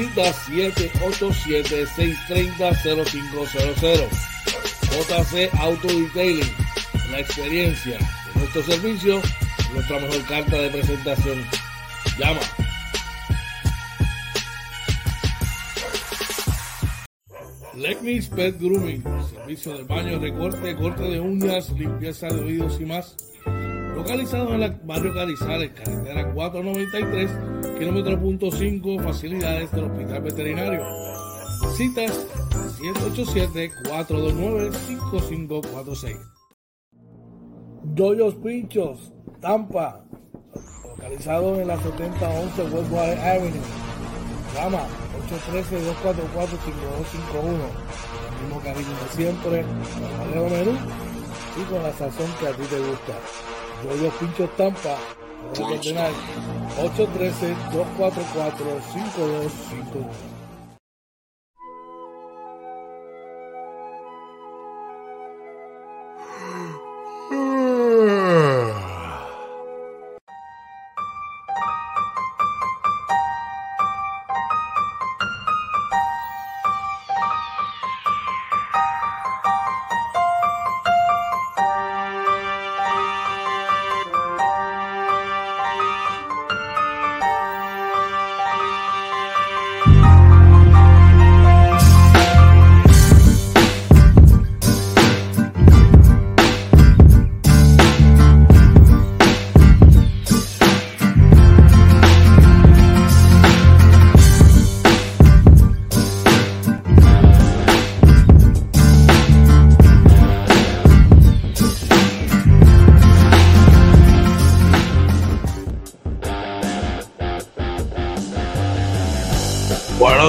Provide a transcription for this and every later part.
Cita 787-630-0500. JC Auto Detailing. La experiencia de nuestro servicio, nuestra mejor carta de presentación. Llama. Legnis Pet Grooming, servicio de baño, recorte, corte de uñas, limpieza de oídos y más. Localizado en el barrio Carizales, carretera 493, kilómetro punto 5, facilidades del Hospital Veterinario. Citas 787-429-5546. Doyos Pinchos, Tampa, localizado en la 7011 Westwater Avenue. Llama 813-244-5251. El mismo cariño de siempre, con el menú y con la sazón que a ti te gusta. Doyos Pinchos Tampa, 813-244-5251.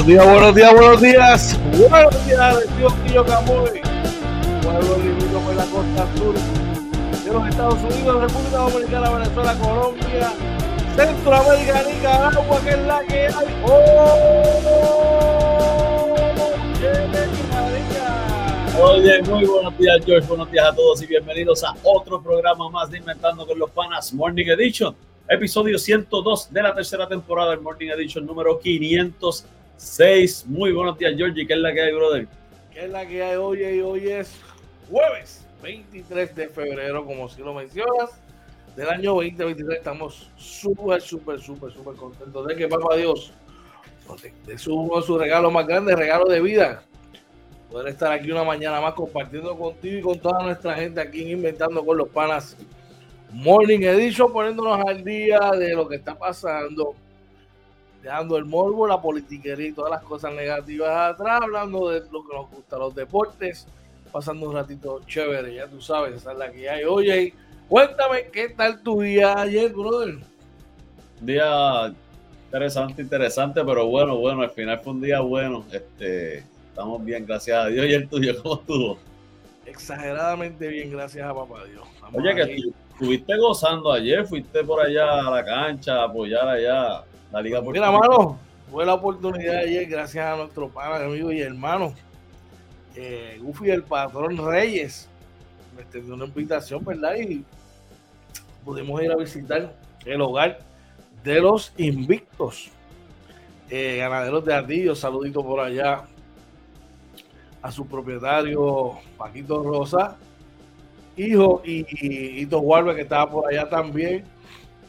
Buenos días, buenos días, buenos días. Buenos días, tío Quillo Camuy. Pueblo limítrofe en la costa sur de los Estados Unidos, República Dominicana, Venezuela, Colombia, Centroamérica, Nicaragua, que es la que hay. ¡Oh! Oye, muy buenos días, George. Buenos días a todos y bienvenidos a otro programa más de Inventando con los Panas Morning Edition. Episodio 102 de la tercera temporada del Morning Edition número 506. Muy buenos días, Georgie. ¿Qué es la que hay, brother? ¿Qué es la que hay hoy? Y hoy es jueves 23 de febrero, como si lo mencionas, del año 2023. Estamos súper, súper, súper, súper contentos de que Papá Dios de su, su regalo más grande, regalo de vida. Poder estar aquí una mañana más compartiendo contigo y con toda nuestra gente aquí en Inventando con los Panas Morning Edition, poniéndonos al día de lo que está pasando, dejando el morbo, la politiquería y todas las cosas negativas atrás, hablando de lo que nos gusta, los deportes, pasando un ratito chévere, ya tú sabes, esa es la que hay. Oye, cuéntame, ¿qué tal tu día ayer, brother? Día interesante, interesante, pero bueno, bueno, al final fue un día bueno. Este, estamos bien, gracias a Dios. ¿Y el tuyo cómo estuvo? Exageradamente bien, gracias a papá Dios. Estamos Oye, que estuviste gozando ayer, fuiste por allá a la cancha a apoyar allá la Liga Mira, mano, fue la oportunidad ayer, gracias a nuestro pana, amigo y hermano, eh, Goofy el patrón Reyes, me extendió una invitación, ¿verdad? Y pudimos ir a visitar el hogar de los invictos, eh, ganaderos de Ardillo, saludito por allá a su propietario Paquito Rosa, hijo y, y Hito Guarbe, que estaba por allá también.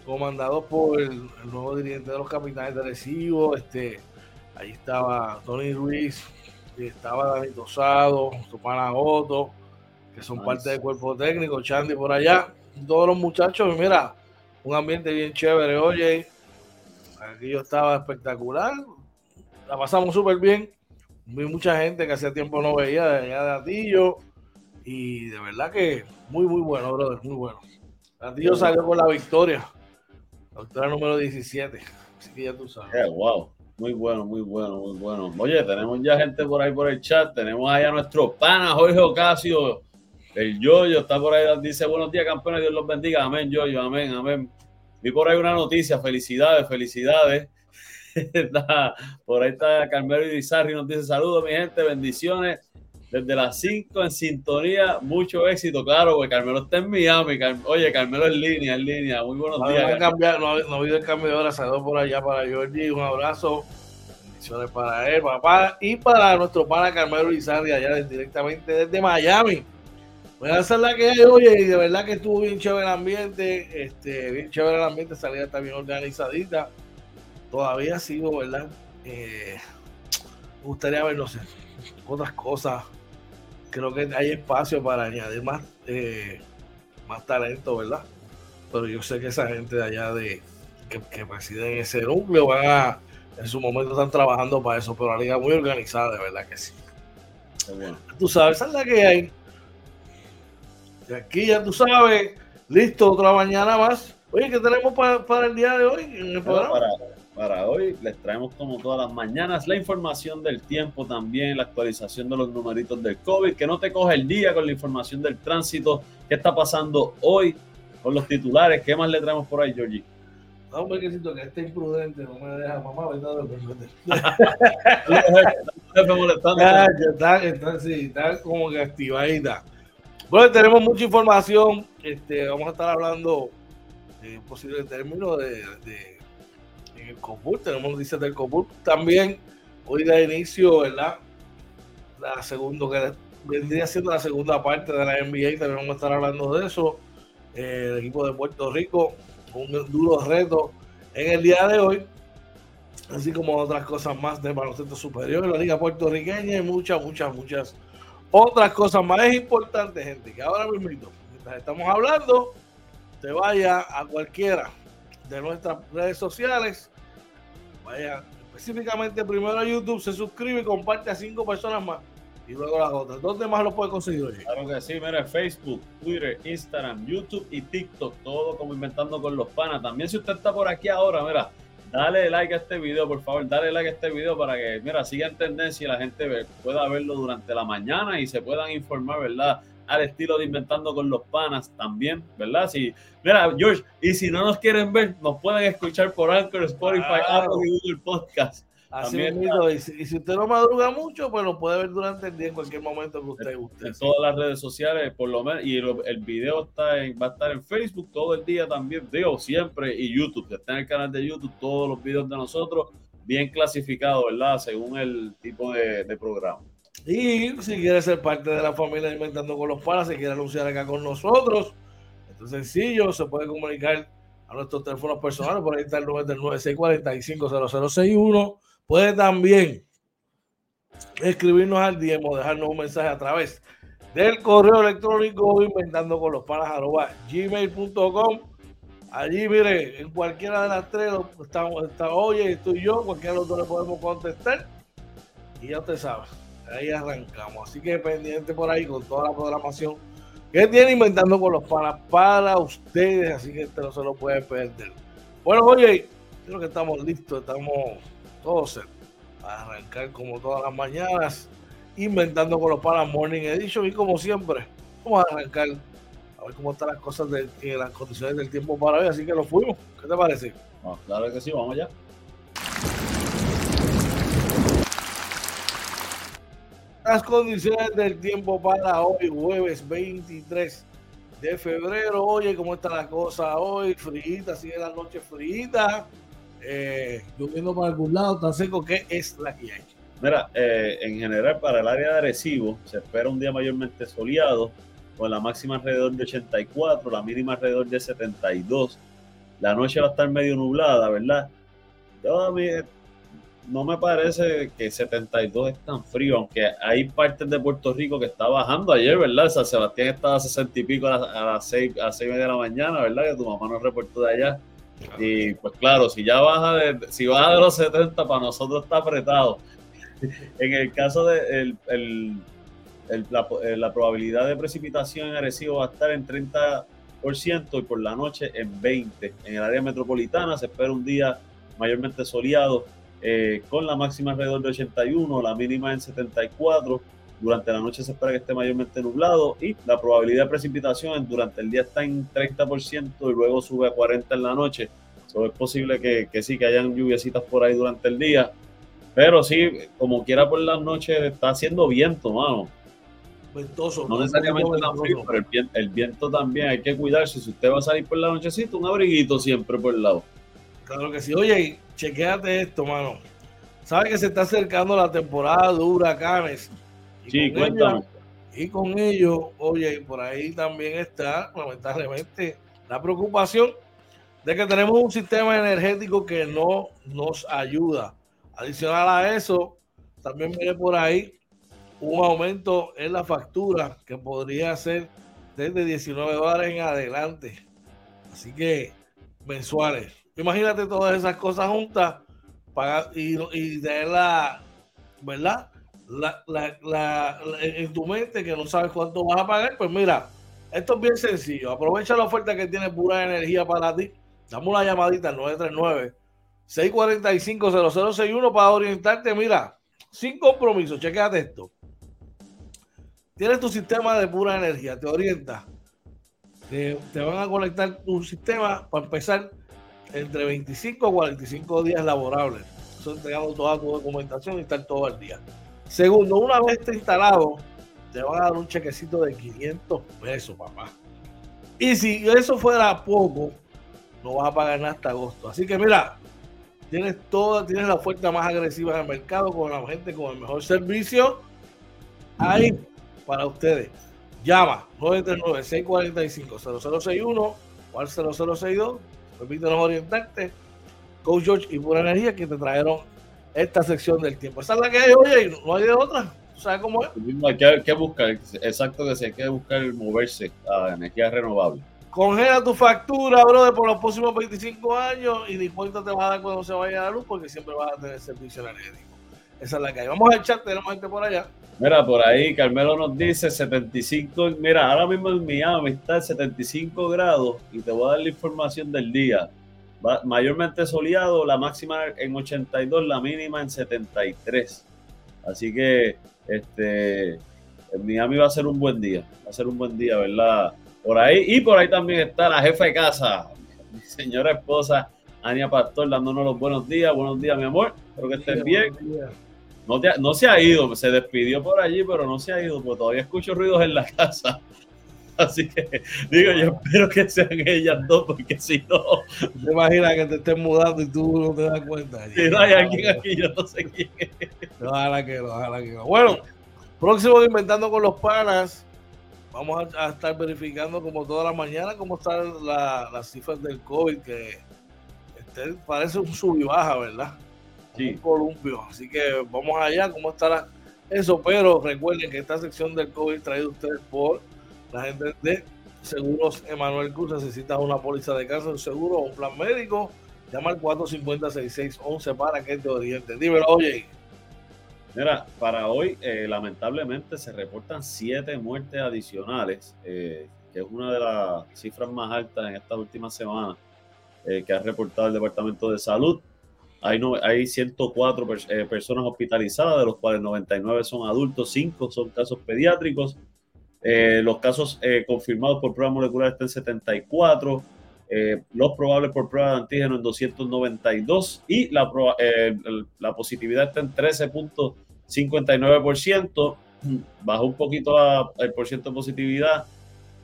Comandado por el, nuevo dirigente de los capitanes de Recibo, este, ahí estaba Tony Ruiz, estaba David Tosado, Topana Otto, que son parte del cuerpo técnico, Chandy por allá, todos los muchachos, mira, un ambiente bien chévere, oye, aquí yo estaba espectacular, la pasamos súper bien, vi mucha gente que hacía tiempo no veía de allá de Atillo, y de verdad que muy, muy bueno, brother, muy bueno. Atillo salió con la victoria, la victoria número 17, así ya tú sabes. Eh, wow. Muy bueno, muy bueno, muy bueno. Oye, tenemos ya gente por ahí por el chat. Tenemos ahí a nuestro pana Jorge Ocasio. El Yoyo está por ahí. Dice buenos días, campeones. Dios los bendiga. Amén, Yoyo. Amén, amén. Vi por ahí una noticia. Felicidades, felicidades. por ahí está Carmelo Irizarri. Nos dice saludos, mi gente. Bendiciones. Desde las 5 en sintonía, mucho éxito, claro, porque Carmelo está en Miami. Oye, Carmelo en línea, en línea. Muy buenos días. No, no, habido el cambio de hora. Saludos por allá para Jordi. Un abrazo. Bendiciones para él, papá. Y para nuestro pana Carmelo Lizardi, allá directamente desde Miami. Voy a hacer la que hay, oye, y de verdad que estuvo bien chévere el ambiente. Este, bien chévere el ambiente, salida está bien organizadita. Todavía sigo, ¿verdad? Eh, me gustaría ver, no sé, otras cosas creo que hay espacio para añadir más, eh, más talento, ¿verdad? Pero yo sé que esa gente de allá de que, que presiden ese núcleo van a, en su momento están trabajando para eso, pero la liga muy organizada, de verdad que sí. Tú sabes, esa es la que hay. Y aquí ya tú sabes, listo, otra mañana más. Oye, ¿qué tenemos para, para el día de hoy en el programa? para hoy. Les traemos como todas las mañanas la información del tiempo también, la actualización de los numeritos del COVID, que no te coge el día con la información del tránsito, qué está pasando hoy con los titulares, qué más le traemos por ahí, Georgie. No, que siento que este imprudente no me deja mamá, ¿verdad? está, está, sí, está como que activadita. Bueno, tenemos mucha información. Este, vamos a estar hablando de un posible término de, de el COPUR, tenemos noticias del COPUR también. Hoy da inicio, ¿verdad? La segunda, que vendría siendo la segunda parte de la NBA, también vamos a estar hablando de eso. Eh, el equipo de Puerto Rico, un duro reto en el día de hoy, así como otras cosas más de baloncesto superior, la liga puertorriqueña y muchas, muchas, muchas otras cosas más. Es importante, gente, que ahora mismo, mientras estamos hablando, te vaya a cualquiera de nuestras redes sociales Vaya específicamente primero a YouTube, se suscribe y comparte a cinco personas más. Y luego las otras. ¿Dónde más lo puede conseguir hoy? Claro que sí, mira, Facebook, Twitter, Instagram, YouTube y TikTok, todo como inventando con los panas. También si usted está por aquí ahora, mira, dale like a este video, por favor, dale like a este video para que, mira, siga en tendencia y la gente pueda verlo durante la mañana y se puedan informar, ¿verdad? Al estilo de Inventando con los Panas también, ¿verdad? Si, mira, George, y si no nos quieren ver, nos pueden escuchar por Anchor, Spotify, Apple y Google Podcast. Así y, si, usted no madruga mucho, pues lo puede ver durante el día en cualquier momento que usted guste. En todas las redes sociales, por lo menos, y el, video está va a estar en Facebook todo el día también, digo, siempre, y YouTube, está en el canal de YouTube, todos los videos de nosotros, bien clasificados, ¿verdad? Según el tipo de programa. Y si quiere ser parte de la familia Inventando con los Panas, si quiere anunciar acá con nosotros, es sencillo, se puede comunicar a nuestros teléfonos personales, por ahí está el número del 96450061. Puede también escribirnos al DM o dejarnos un mensaje a través del correo electrónico inventando con los panas gmail.com. Allí, mire, en cualquiera de las tres, estamos, está, oye, estoy yo, cualquiera de los dos le podemos contestar. Y ya usted sabe ahí arrancamos. Así que pendiente por ahí con toda la programación que tiene inventando con los panas para ustedes. Así que este no se lo puede perder. Bueno, oye, creo que estamos listos, estamos todos para arrancar como todas las mañanas, inventando con los panas Morning Edition. Y como siempre, vamos a arrancar a ver cómo están las cosas de, las condiciones del tiempo para hoy. Así que lo fuimos. ¿Qué te parece? claro que sí, vamos ya. Las condiciones del tiempo para hoy, jueves 23 de febrero. Oye, ¿cómo está la cosa hoy? Frita, sigue la noche frita. Eh, lloviendo para algún lado, tan seco que es la que hay. Mira, eh, en general para el área de Arecibo se espera un día mayormente soleado, con la máxima alrededor de 84, la mínima alrededor de 72 la noche va a estar medio nublada, ¿verdad? Yo no me parece que 72 es tan frío, aunque hay partes de Puerto Rico que está bajando ayer, ¿verdad? San Sebastián estaba a 60 y pico a las, 6, a 6 y media de la mañana, ¿verdad? Que tu mamá nos reportó de allá. Y pues claro, si ya baja de, si baja de los 70, para nosotros está apretado. en el caso de eh, la, probabilidad de precipitación en Arecibo va a estar en 30% y por la noche en 20%. En el área metropolitana se espera un día mayormente soleado eh, con la máxima alrededor de 81, la mínima en 74. Durante la noche se espera que esté mayormente nublado y la probabilidad de precipitación durante el día está en 30% y luego sube a 40% en la noche. So, es posible que, que, sí, que hayan lluviecitas por ahí durante el día. Pero sí, como quiera por las noches está haciendo viento, mano. Ventoso. No necesariamente la frío, pero el viento, el viento, también hay que cuidarse. Si usted va a salir por la nochecita, un abriguito siempre por el lado. Claro que sí. Oye, chequéate esto, mano. Sabes que se está acercando la temporada de huracanes. Y sí, cuéntame. y con ello, oye, por ahí también está, lamentablemente, la preocupación de que tenemos un sistema energético que no nos ayuda. Adicional a eso, también viene por ahí un aumento en la factura que podría ser desde 19 dólares en adelante. Así que mensuales. Imagínate todas esas cosas juntas y, y tener la, ¿verdad? La, en tu mente que no sabes cuánto vas a pagar. Pues mira, esto es bien sencillo. Aprovecha la oferta que tiene pura energía para ti. Dame una llamadita al 939 645 0061 para orientarte. Mira, sin compromiso, chequéate esto. Tienes tu sistema de pura energía, te orienta. Te, te van a conectar tu sistema para empezar entre 25 a 45 días laborables. Eso entregando toda tu documentación y estar todo el día. Segundo, una vez esté instalado, te van a dar un chequecito de 500 pesos, papá. Y si eso fuera poco, no vas a pagar nada hasta agosto. Así que mira, tienes toda, tienes la oferta más agresiva del mercado con la gente con el mejor servicio. Ahí para ustedes. Llama 939-645-0061 o al 0062 permítanos orientarte. Coach George y Pura Energía que te trajeron esta sección del tiempo. Esa es la que hay, oye, no hay de otra. ¿Sabes cómo es? Hay que, que buscar, exacto que se hay que buscar moverse a energía renovable. Congela tu factura, brother, por los próximos 25 años y ni cuenta te vas a dar cuando se vaya la luz porque siempre vas a tener servicio energético. Esa es la que hay. Vamos al chat, tenemos gente por allá. Mira, por ahí Carmelo nos dice 75, mira, ahora mismo en Miami está 75 grados y te voy a dar la información del día. mayormente soleado, la máxima en 82, la mínima en 73. Así que este en Miami va a ser un buen día, va a ser un buen día, ¿verdad? Por ahí, y por ahí también está la jefa de casa, mi señora esposa Ania Pastor, dándonos los buenos días. Buenos días, mi amor. Espero que estés bien. No, no, se ha ido, se despidió por allí, pero no se ha ido, porque todavía escucho ruidos en la casa. Así que digo, yo espero que sean ellas dos, porque si no. ¿Te imaginas que te estén mudando y tú no te das cuenta? Si no hay alguien aquí, yo no sé quién es. Ojalá que no, ojalá que no. Bueno, próximo Inventando con los Panas. Vamos a, estar verificando como toda la mañana cómo están las cifras del COVID, que este, parece un sub y baja, ¿verdad? Sí. columpio. Así que vamos allá, cómo estará eso. Pero recuerden que esta sección del COVID traído ustedes por la gente de Seguros Emanuel Cruz. Necesitas una póliza de cáncer, un seguro o un plan médico. Llama al 450-6611 para que te oriente. Dímelo, oye. Mira, para hoy, eh, lamentablemente, se reportan siete muertes adicionales, eh, que es una de las cifras más altas en estas últimas semanas eh, que ha reportado el Departamento de Salud. Hay, no, hay 104 eh, personas hospitalizadas, de los cuales 99 son adultos, 5 son casos pediátricos. Eh, los casos eh, confirmados por prueba molecular están en 74, los probables por prueba de antígeno en 292 y la, la positividad está en 13.59%. Bajó un poquito el porcentaje de positividad,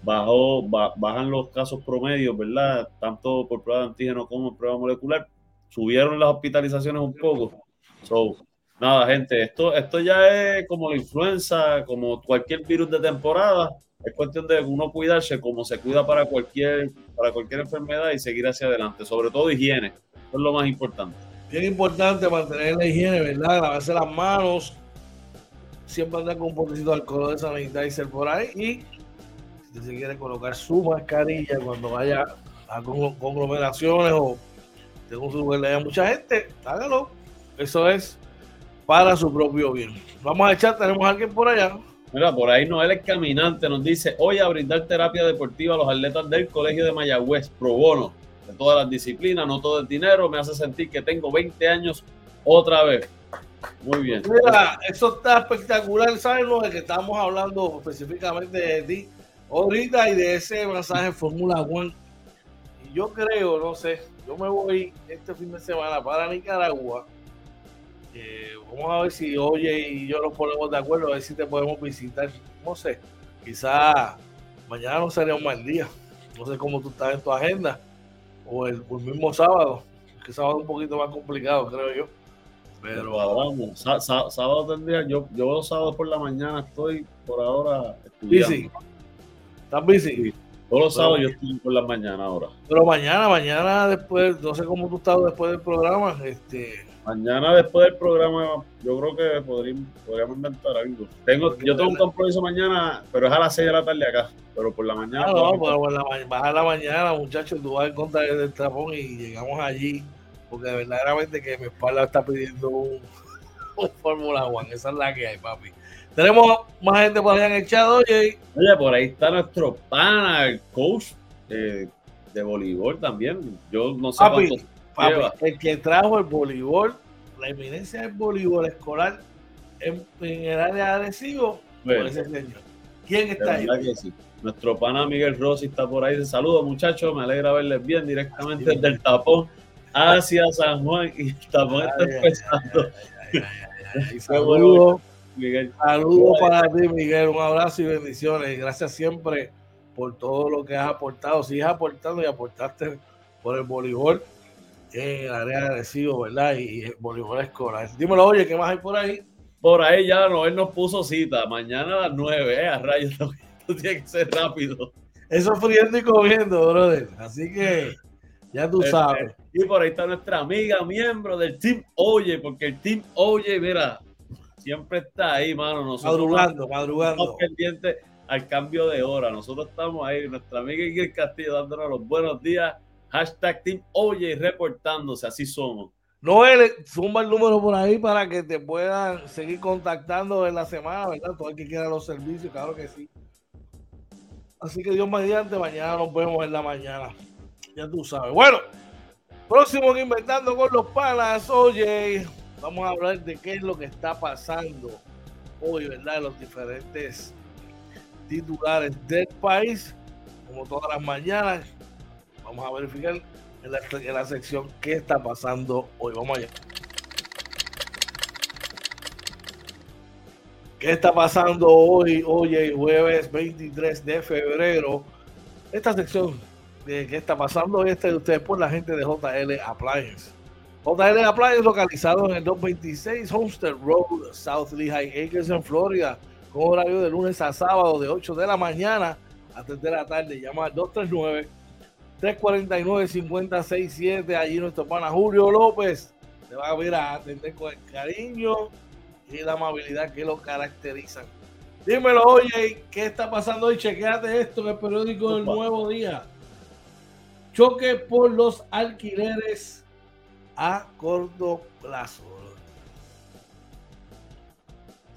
bajó, bajan los casos promedios, ¿verdad? Tanto por prueba de antígeno como por prueba molecular subieron las hospitalizaciones un poco. So, nada, gente, esto, esto ya es como la influenza, como cualquier virus de temporada. es cuestión de uno cuidarse como se cuida para cualquier, para cualquier enfermedad y seguir hacia adelante, sobre todo higiene, eso es lo más importante. Bien importante mantener la higiene, ¿verdad? Lavarse las manos, siempre andar con un poquito de alcohol de sanitizer por ahí y si se quiere colocar su mascarilla cuando vaya a conglomeraciones o tengo un lugar de mucha gente, hágalo. Eso es para su propio bien. Vamos a echar, tenemos a alguien por allá. Mira, por ahí Noel es caminante, nos dice, hoy a brindar terapia deportiva a los atletas del Colegio de Mayagüez, pro bono, de todas las disciplinas, no todo el dinero, me hace sentir que tengo 20 años otra vez. Muy bien. Mira, eso está espectacular, ¿sabes? Lo de que estamos hablando específicamente de ti ahorita y de ese mensaje Fórmula One. Yo creo, no sé, yo me voy este fin de semana para Nicaragua. vamos a ver si Oye y yo nos ponemos de acuerdo, a ver si te podemos visitar. No sé, quizá mañana no sería un mal día. No sé cómo tú estás en tu agenda. O el, mismo sábado, que sábado es un poquito más complicado, creo yo. Pero vamos, sábado tendría, yo, yo sábado por la mañana estoy por ahora estudiando. Busy. ¿Estás busy? Todos los sábados yo estoy por la mañana ahora. Pero mañana, mañana después, no sé cómo tú estás después del programa. Este... Mañana después del programa, yo creo que podríamos, podríamos inventar algo. Tengo, yo tengo un compromiso mañana, pero es a las 6 de la tarde acá. Pero por la mañana. Ah, no, pero por la, baja la mañana, muchachos, tú vas en contra del trapón y llegamos allí porque verdaderamente que mi espalda está pidiendo un, Fórmula One. Esa es la que hay, papi. Tenemos más gente por allá en el chat, oye. Oye, por ahí está nuestro pana, el coach eh, de voleibol también. Yo no sé papi, papi, el que trajo el voleibol, la eminencia del voleibol escolar en, el área de adhesivo, ese señor. ¿Quién está ahí? Nuestro pana Miguel Rossi está por ahí. Saludos, muchachos. Me alegra verles bien directamente desde el tapón hacia San Juan y estamos empezando. Saludos. Miguel. Saludos para ti, Miguel. Un abrazo y bendiciones. Gracias siempre por todo lo que has aportado. Sigues aportando y aportaste por el voleibol en el área de recibo, ¿verdad? Y el voleibol escolar. Dímelo, oye, ¿qué más hay por ahí? Por ahí ya no, él nos puso cita. Mañana a las 9, ¿eh? A rayos, esto tiene que ser rápido. Eso friendo y comiendo, brother. Así que ya tú este, sabes. Y por ahí está nuestra amiga, miembro del Team Oye, porque el Team Oye, mira, siempre está ahí, mano. Nosotros madrugando, madrugando. Estamos pendientes al cambio de hora. Nosotros estamos ahí, nuestra amiga Igor Castillo dándonos los buenos días. Hashtag Team Oye reportándose, así somos. Noel, suma el número por ahí para que te puedan seguir contactando en la semana, ¿verdad? Todo el que quiera los servicios, claro que sí. Así que Dios mediante, mañana nos vemos en la mañana ya tú sabes. Bueno, próximo Inventando con los Panas, oye, vamos a hablar de qué es lo que está pasando hoy, ¿verdad? Los diferentes titulares del país, como todas las mañanas. Vamos a verificar en la, en la sección qué está pasando hoy. Vamos allá. ¿Qué está pasando hoy, hoy, jueves 23 de febrero? Esta sección qué está pasando este de ustedes por la gente de JL Appliance. JL Appliance localizado en el 226 Homestead Road, South Lehigh Acres en Florida, con horario de lunes a sábado de 8 de la mañana a 3 de la tarde. Llama al 239 349 5067 allí nuestro pana Julio López te va a ver a atender con el cariño y la amabilidad que lo caracterizan. Dímelo, oye, ¿qué está pasando hoy? Chequeate esto en el periódico del Nuevo Día. Choque por los alquileres a corto plazo.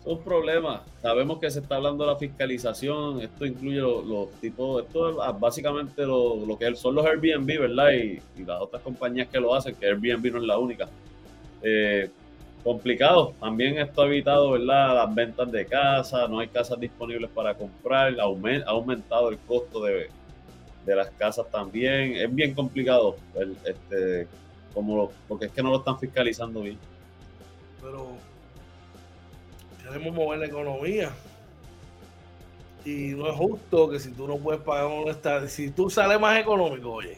Son problemas. Sabemos que se está hablando de la fiscalización. Esto incluye los, tipos, esto es básicamente lo, que son los Airbnb, ¿verdad? Y, las otras compañías que lo hacen, que Airbnb no es la única. Eh, complicado. También esto ha evitado, ¿verdad? Las ventas de casas, no hay casas disponibles para comprar, ha aumentado el costo de, de las casas también. Es bien complicado, este, como porque es que no lo están fiscalizando bien. Pero queremos mover la economía. Y no es justo que si tú no puedes pagar un estado, si tú sales más económico, oye,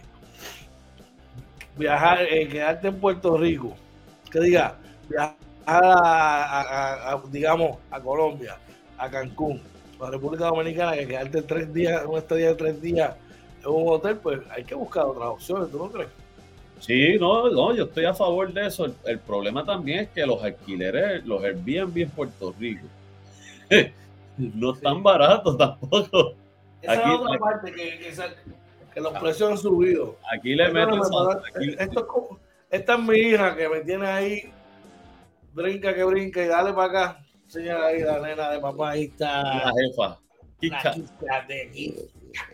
viajar, eh, quedarte en Puerto Rico, que diga, viajar a, digamos, a Colombia, a Cancún, la República Dominicana, que quedarte tres días, un estadía de tres días en un hotel, pues hay que buscar otras opciones, ¿tú no crees? Sí, no, no, yo estoy a favor de eso. El, problema también es que los alquileres, los Airbnb en Puerto Rico, no están baratos tampoco. Esa aquí, es otra parte que, que, los precios han subido. Aquí le meten. Esto, esta es mi hija que me tiene ahí, brinca que brinca y dale para acá. Señora ahí, la nena de papá, ahí está. La jefa. La de,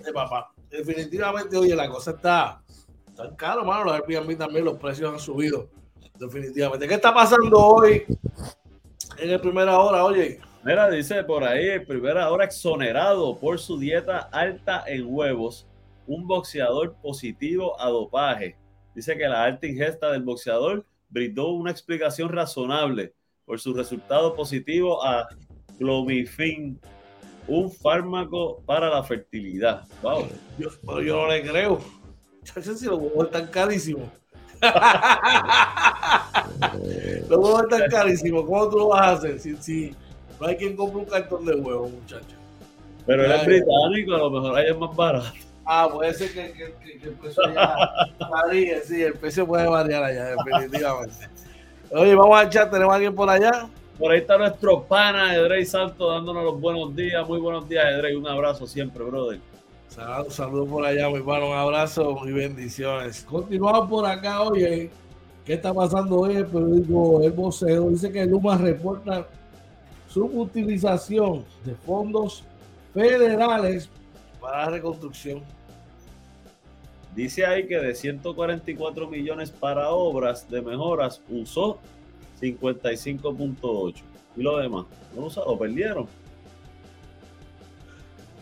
de papá. Definitivamente, oye, la cosa está están caros, mano. Los Airbnb también, los precios han subido. Definitivamente. ¿Qué está pasando hoy en el primera hora, oye? Mira, dice por ahí, el primera hora exonerado por su dieta alta en huevos, un boxeador positivo a dopaje. Dice que la alta ingesta del boxeador brindó una explicación razonable por su resultado positivo a clomifin, un fármaco para la fertilidad. Wow. Yo, yo no le creo si los huevos están carísimos. los huevos están carísimos. ¿Cómo tú lo vas a hacer si, si no hay quien compre un cartón de huevos, muchachos? Pero él es británico, a lo mejor ahí es más barato. Ah, puede ser que, que, que, el precio varíe, sí, el precio puede variar allá, definitivamente. Oye, vamos a echar, ¿tenemos a alguien por allá? Por ahí está nuestro pana Edrey Santo dándonos los buenos días. Muy buenos días, Edrey. Un abrazo siempre, brother. Un saludo por allá, mi hermano. Un abrazo y bendiciones. Continuamos por acá, oye. ¿Qué está pasando hoy? El periódico El Voceo dice que Luma reporta su utilización de fondos federales para la reconstrucción. Dice ahí que de 144 millones para obras de mejoras usó 55.8. ¿Y lo demás? ¿No lo perdieron?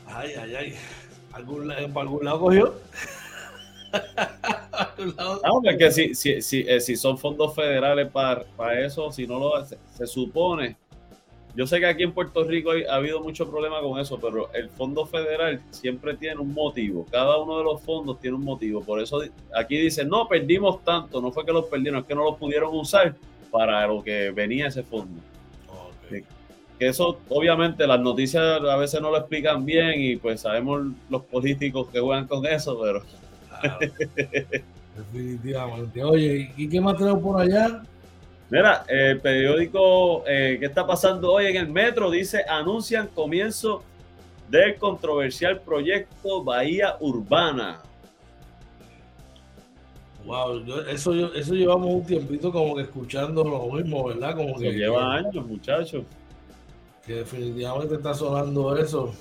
Ay, ay, ay. ¿Algún, ¿Por algún lado cogió? no, es que si, si, si, eh, si, son fondos federales para, para eso, si no lo se, se, supone. Yo sé que aquí en Puerto Rico ha habido mucho problema con eso, pero el fondo federal siempre tiene un motivo. Cada uno de los fondos tiene un motivo. Por eso aquí dicen, no, perdimos tanto. No fue que los perdieron, es que no los pudieron usar para lo que venía ese fondo. Okay que eso obviamente las noticias a veces no lo explican bien y pues sabemos los políticos que juegan con eso, pero... definitivamente. Oye, ¿y qué más tenemos por allá? Mira, el periódico eh, ¿Qué está pasando hoy en el metro? Dice, anuncian comienzo del controversial proyecto Bahía Urbana. Wow, eso, eso llevamos un tiempito como que escuchando lo mismo, ¿verdad? Como que lleva años, muchachos que definitivamente está sonando eso.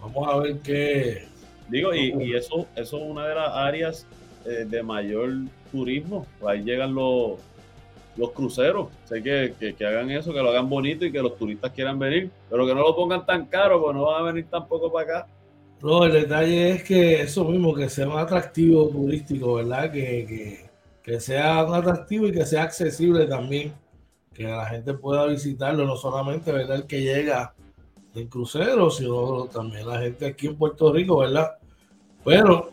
Vamos a ver qué. Digo, y, eso, eso es una de las áreas eh, de mayor turismo. Ahí llegan los, los cruceros. Sé que, que, hagan eso, que lo hagan bonito y que los turistas quieran venir, pero que no lo pongan tan caro, porque no van a venir tampoco para acá. No, el detalle es que eso mismo, que sea un atractivo turístico, ¿verdad? Que, que, que sea un atractivo y que sea accesible también que la gente pueda visitarlo, no solamente ¿verdad? el que llega en crucero, sino también la gente aquí en Puerto Rico, ¿verdad? Pero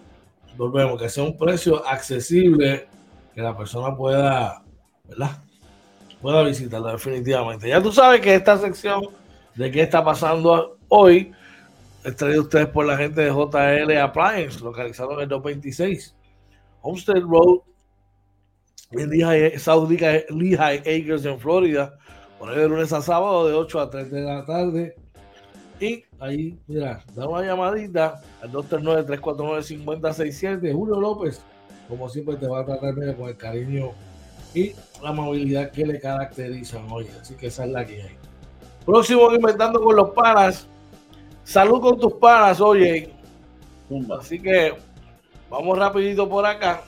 volvemos, que sea un precio accesible, que la persona pueda, ¿verdad? Pueda visitarlo definitivamente. Ya tú sabes que esta sección de qué está pasando hoy es traída ustedes por la gente de JL Appliance, localizado en el 226 Homestead Road, en Lehigh, South Lehigh, Acres en Florida, por ahí de lunes a sábado de 8 a 3 de la tarde. Y ahí, mira, da una llamadita al 239-349-5067. Julio López, como siempre, te va a tratar con el cariño y la amabilidad que le caracterizan hoy. Así que esa es la que hay. Próximo Inventando con los Panas. Salud con tus panas, oye. Así que vamos rapidito por acá.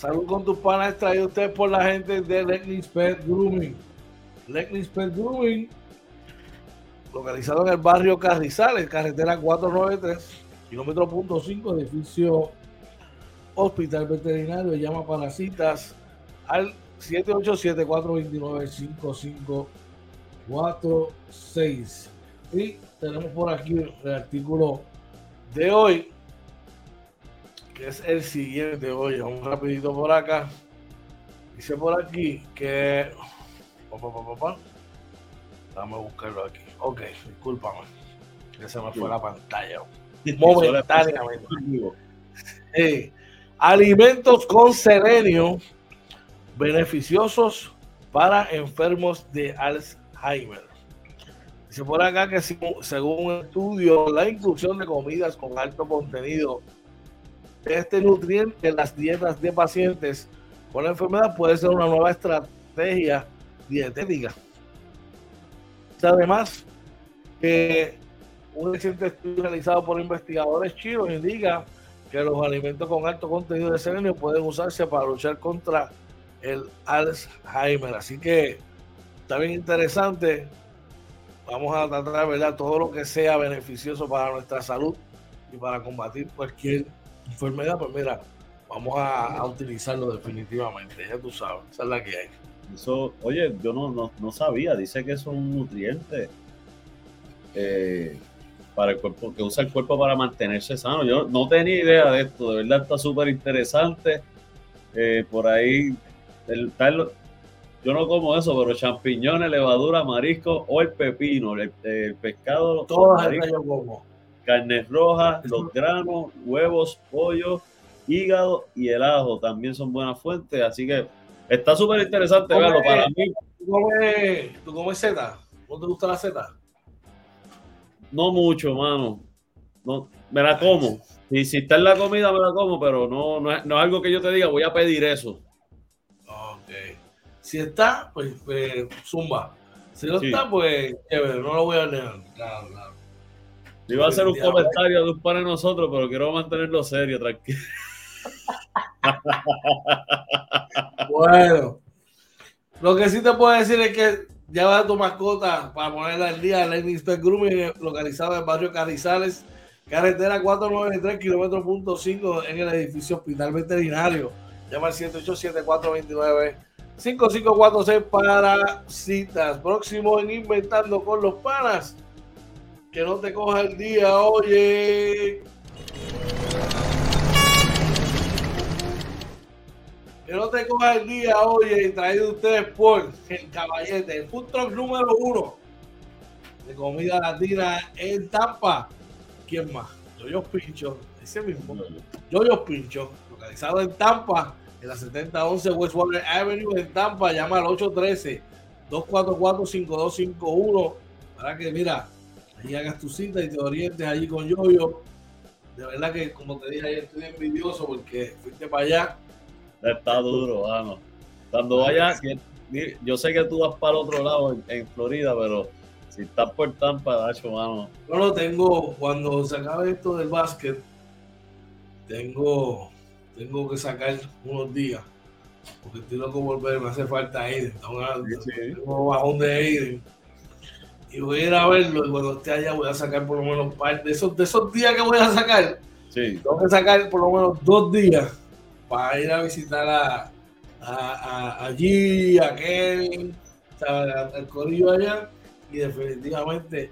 Salud con tus panas, traído usted por la gente de Lecknis Pet Grooming. Lecknis Pet Grooming, localizado en el barrio Carrizales, carretera 493, kilómetro punto 5, edificio Hospital Veterinario. Llama para citas al 787-429-5546. Y tenemos por aquí el artículo de hoy es el siguiente. Oye, un rapidito por acá. Dice por aquí que. Papá, papá. Vamos a buscarlo aquí. Ok, discúlpame. Que se me fue la pantalla. Momentáneamente. Alimentos con selenio beneficiosos para enfermos de Alzheimer. Dice por acá que según un estudio, la inclusión de comidas con alto contenido este nutriente en las dietas de pacientes con la enfermedad puede ser una nueva estrategia dietética. Además, que un reciente estudio realizado por investigadores chinos indica que los alimentos con alto contenido de selenio pueden usarse para luchar contra el Alzheimer. Así que está bien interesante. Vamos a tratar, ¿verdad? Todo lo que sea beneficioso para nuestra salud y para combatir cualquier enfermedad, pues mira, vamos a, utilizarlo definitivamente. Ya tú sabes, esa es la que hay. Eso, oye, yo no, no, sabía, dice que es un nutriente eh, para el cuerpo, que usa el cuerpo para mantenerse sano. Yo no tenía idea de esto, de verdad está súper interesante. Eh, por ahí, el, yo no como eso, pero champiñones, levadura, marisco o el pepino, el, pescado. Todas las yo como. Carnes rojas, los granos, huevos, pollo, hígado y el ajo también son buenas fuentes. Así que está súper interesante verlo para mí. ¿Tú comes, Z? ¿No te gusta la Z? No mucho, mano. No, me la como. Y si está en la comida, me la como, pero no, no, es, algo que yo te diga, voy a pedir eso. Ok. Si está, pues, pues zumba. Si no está, pues no lo voy a leer. Claro, claro. Iba a hacer un comentario de un par de nosotros, pero quiero mantenerlo serio, tranquilo. bueno, lo que sí te puedo decir es que lleva tu mascota para ponerla al día en Pet Grooming, localizado en el barrio Carizales, carretera 493, kilómetro punto 5 en el edificio Hospital Veterinario. Llama al 187-429-5546 para citas. Próximo en Inventando con los Panas que no te coja el día, oye. Que no te coja el día, oye, traído ustedes por el caballete, el food truck número uno de comida latina en Tampa. ¿Quién más? Yoyos Pincho, ese mismo. Yoyos Pincho, localizado en Tampa, en la 7011 Westwater Avenue en Tampa. Llama al 813-244-5251 para que, mira, y hagas tu cita y te orientes allí con Yoyo. De verdad que, como te dije ayer, estoy envidioso porque fuiste para allá. Está duro, vamos. Cuando vayas, yo sé que tú vas para el otro lado en, Florida, pero si estás por Tampa, Dacho, mano. Yo lo tengo, cuando se acabe esto del básquet, tengo, tengo que sacar unos días. Porque estoy loco volver, me hace falta Aiden. Tengo bajón de Aiden y voy a ir a verlo y cuando esté allá voy a sacar por lo menos un par de esos, de esos días que voy a sacar. Sí. Tengo que sacar por lo menos dos días para ir a visitar a, a, allí, a Kevin, al corillo allá y definitivamente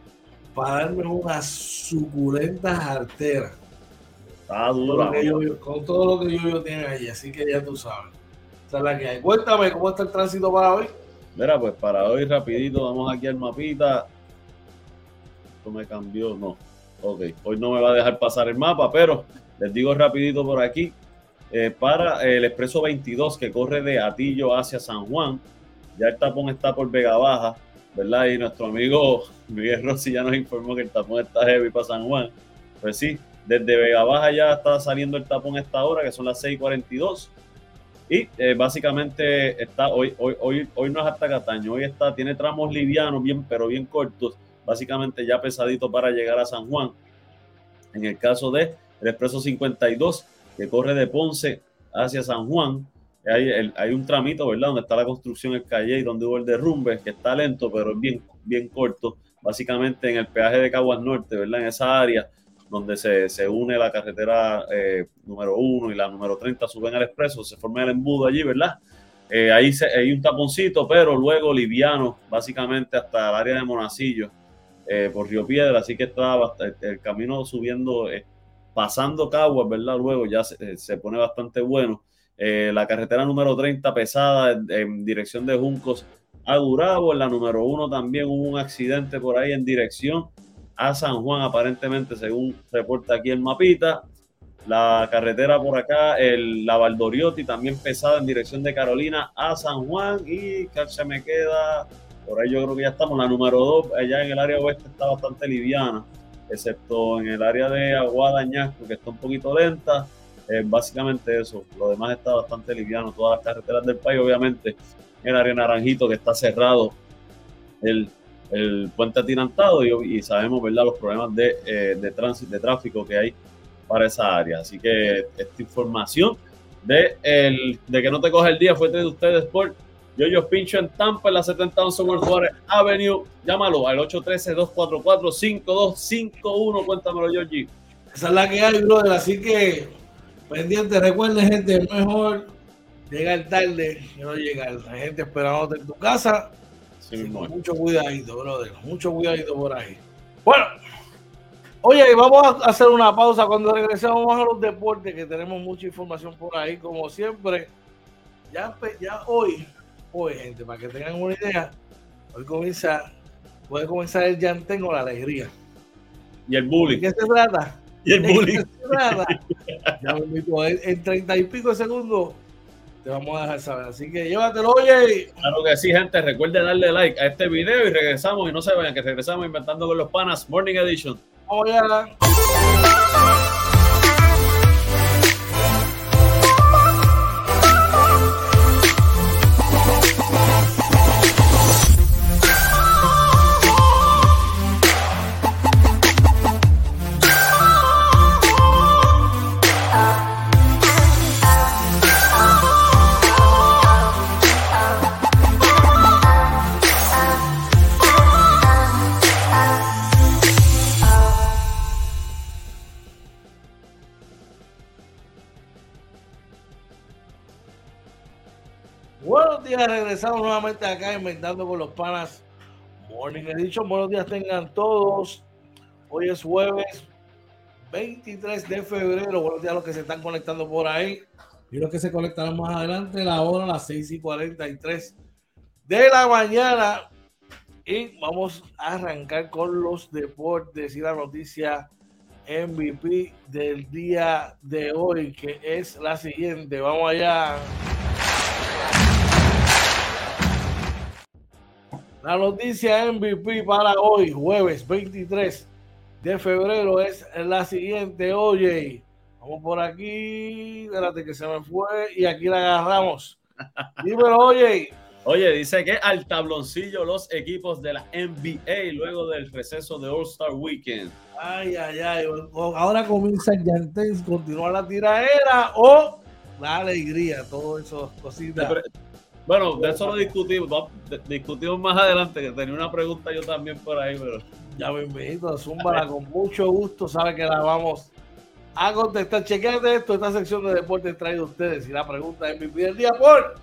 para darme unas suculentas arteras. Está duro. Con todo lo que yo, yo tiene allí, así que ya tú sabes. La que hay. Cuéntame cómo está el tránsito para hoy. Mira, pues para hoy rapidito vamos aquí al mapita. Esto me cambió, no. Ok, hoy no me va a dejar pasar el mapa, pero les digo rapidito por aquí. Eh, para el Expreso 22 que corre de Atillo hacia San Juan, ya el tapón está por Vega Baja, ¿verdad? Y nuestro amigo Miguel Rossi ya nos informó que el tapón está heavy para San Juan. Pues sí, desde Vega Baja ya está saliendo el tapón a esta hora, que son las 6:42. Y eh, básicamente está hoy, hoy, hoy, hoy no es hasta Cataño, hoy está, tiene tramos livianos, bien, pero bien cortos, básicamente ya pesadito para llegar a San Juan. En el caso de el Expreso 52, que corre de Ponce hacia San Juan, hay, hay un tramito, ¿verdad? Donde está la construcción el calle y donde hubo el derrumbe, que está lento, pero bien, bien corto. Básicamente en el peaje de Caguas Norte, ¿verdad? En esa área donde se, se une la carretera eh, número 1 y la número 30 suben al expreso, se forma el embudo allí, ¿verdad? Eh, ahí se, hay un taponcito, pero luego liviano, básicamente hasta el área de Monacillo, eh, por Río Piedra, así que estaba el, camino subiendo, pasando Caguas, ¿verdad? Luego ya se, se pone bastante bueno. la carretera número 30 pesada en, dirección de Juncos a Gurabo. En la número uno también hubo un accidente por ahí en dirección a San Juan, aparentemente, según reporta aquí el mapita. La carretera por acá, el, la Valdoriotti, también pesada en dirección de Carolina a San Juan. Y se me queda, por ahí yo creo que ya estamos, la número dos, allá en el área oeste está bastante liviana, excepto en el área de Aguada Ñasco, que está un poquito lenta. básicamente eso, lo demás está bastante liviano, todas las carreteras del país, obviamente, en el área Naranjito, que está cerrado el, el puente atirantado y, sabemos, ¿verdad?, los problemas de, eh, de tránsito, de tráfico que hay para esa área. Así que esta información de, el, de que no te coge el día fue de ustedes por Yo Pincho en Tampa, en la 71 World Avenue. Llámalo al 813-244-5251. Cuéntamelo, Georgie. Esa es la que hay, brother. Así que pendiente, recuerden, gente, es mejor llegar tarde que no llegar. La gente esperándote en tu casa. Mucho cuidadito, brother. Mucho cuidadito por ahí. Bueno, Oye, vamos a hacer una pausa. Cuando regresemos vamos a los deportes, que tenemos mucha información por ahí, como siempre. Ya, ya hoy, hoy, gente, para que tengan una idea, hoy comienza, puede comenzar el llantén o la alegría. Y el bullying. ¿De qué se trata? Y el bullying. ya en, en treinta y pico de segundos te vamos a dejar saber. Así que llévatelo, oye. Claro que sí, gente. Recuerde darle like a este video y regresamos. Y no se vayan, que regresamos inventando con los panas Morning Edition. Hola. Regresamos nuevamente acá inventando con los panas Morning Edition. Buenos días tengan todos. Hoy es jueves 23 de febrero. Buenos días a los que se están conectando por ahí y los que se conectarán más adelante. La hora a las 6 y 43 de la mañana. Y vamos a arrancar con los deportes y la noticia MVP del día de hoy, que es la siguiente. Vamos allá. La noticia MVP para hoy, jueves 23 de febrero, es la siguiente. Oye, vamos por aquí. Espérate que se me fue y aquí la agarramos. Dímelo, oye. Oye, dice que al tabloncillo los equipos de la NBA luego del receso de All-Star Weekend. Ay, ay, ay. Ahora comienza el Yantes, continúa la tiraera o la alegría, todo eso, cositas. Bueno, de eso lo discutimos, discutimos más adelante, que tenía una pregunta yo también por ahí, pero... Ya me invito, Zúmbala con mucho gusto, sabe que la vamos a contestar. Chequeate esto, esta sección de deportes trae ustedes y la pregunta es mi primer día por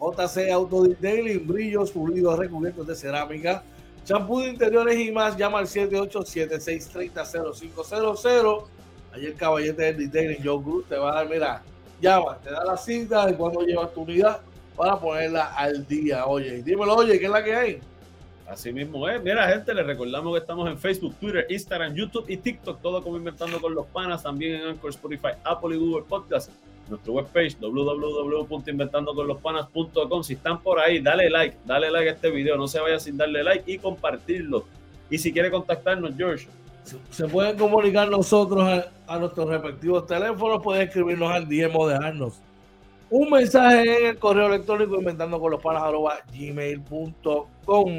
JC Auto Detailing, brillos pulidos recubiertos de cerámica, champú de interiores y más. Llama al 787-630-0500. Ayer caballete del Detailing, Joe Cruz te va a dar, mira, llama, te da la cita de cuando llevas tu unidad para ponerla al día. Oye, dímelo, oye, ¿qué es la que hay? Así mismo es. Mira, gente, les recordamos que estamos en Facebook, Twitter, Instagram, YouTube y TikTok, todo como Inventando con los Panas, también en Anchor, Spotify, Apple y Google Podcast. Nuestra webpage www.inventandoconlospanas.com. Si están por ahí, dale like, dale like a este video, no se vaya sin darle like y compartirlo. Y si quiere contactarnos, George. Se pueden comunicar nosotros a, nuestros respectivos teléfonos, pueden escribirnos al DM o dejarnos un mensaje en el correo electrónico inventando con los panas gmail.com.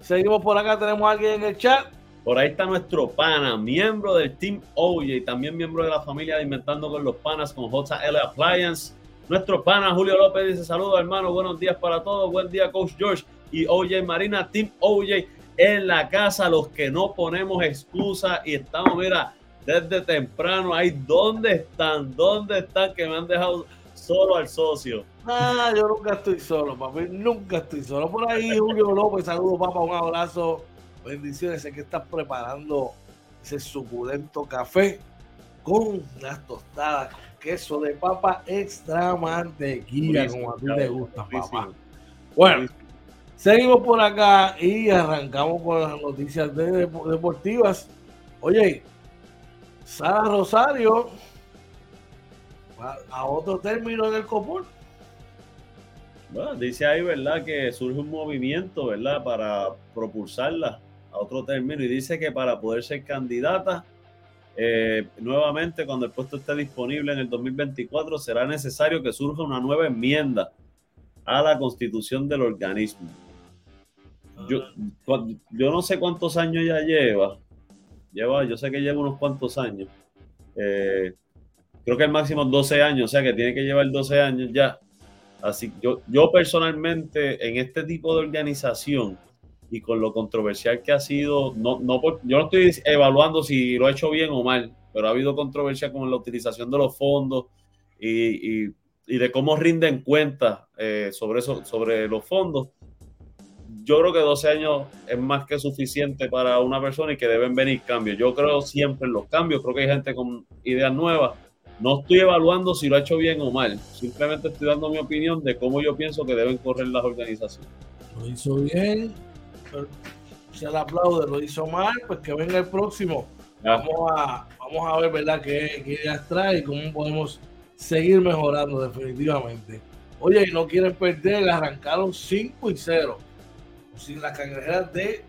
Seguimos por acá, tenemos a alguien en el chat. Por ahí está nuestro pana, miembro del Team OJ, también miembro de la familia de Inventando con los Panas con JL Appliance. Nuestro pana Julio López dice: Saludos, hermano, buenos días para todos. Buen día, Coach George y OJ Marina, Team OJ en la casa. Los que no ponemos excusa y estamos, mira, desde temprano ahí. ¿Dónde están? ¿Dónde están? Que me han dejado solo al socio. Ah, yo nunca estoy solo, papi. Nunca estoy solo. Por ahí, Julio López, saludos, papá. Un abrazo. Bendiciones. Sé que estás preparando ese suculento café con las tostadas con queso de papa extra mantequilla, como a ti te gusta, papá. Bueno, Seguimos por acá y arrancamos con las noticias deportivas. Oye, Sara Rosario a otro término en el copón. Bueno, dice ahí, ¿verdad? Que surge un movimiento, ¿verdad? Para propulsarla a otro término y dice que para poder ser candidata eh, nuevamente cuando el puesto esté disponible en el 2024 será necesario que surja una nueva enmienda a la constitución del organismo. Yo, yo no sé cuántos años ya lleva. Lleva, yo sé que lleva unos cuantos años. Eh, creo que el máximo 12 años, o sea que tiene que llevar 12 años ya. Así yo, yo personalmente en este tipo de organización y con lo controversial que ha sido, no, no yo no estoy evaluando si lo ha hecho bien o mal, pero ha habido controversia con la utilización de los fondos y, y, y de cómo rinden cuenta eh, sobre, eso, sobre los fondos yo creo que 12 años es más que suficiente para una persona y que deben venir cambios. Yo creo siempre en los cambios, creo que hay gente con ideas nuevas. No estoy evaluando si lo ha hecho bien o mal, simplemente estoy dando mi opinión de cómo yo pienso que deben correr las organizaciones. Lo hizo bien, se le aplaude, lo hizo mal, pues que venga el próximo. Vamos a, vamos a ver, ¿verdad?, qué, qué ideas trae y cómo podemos seguir mejorando definitivamente. Oye, y no quieren perder, arrancaron 5 y 0 si las cangrejeras de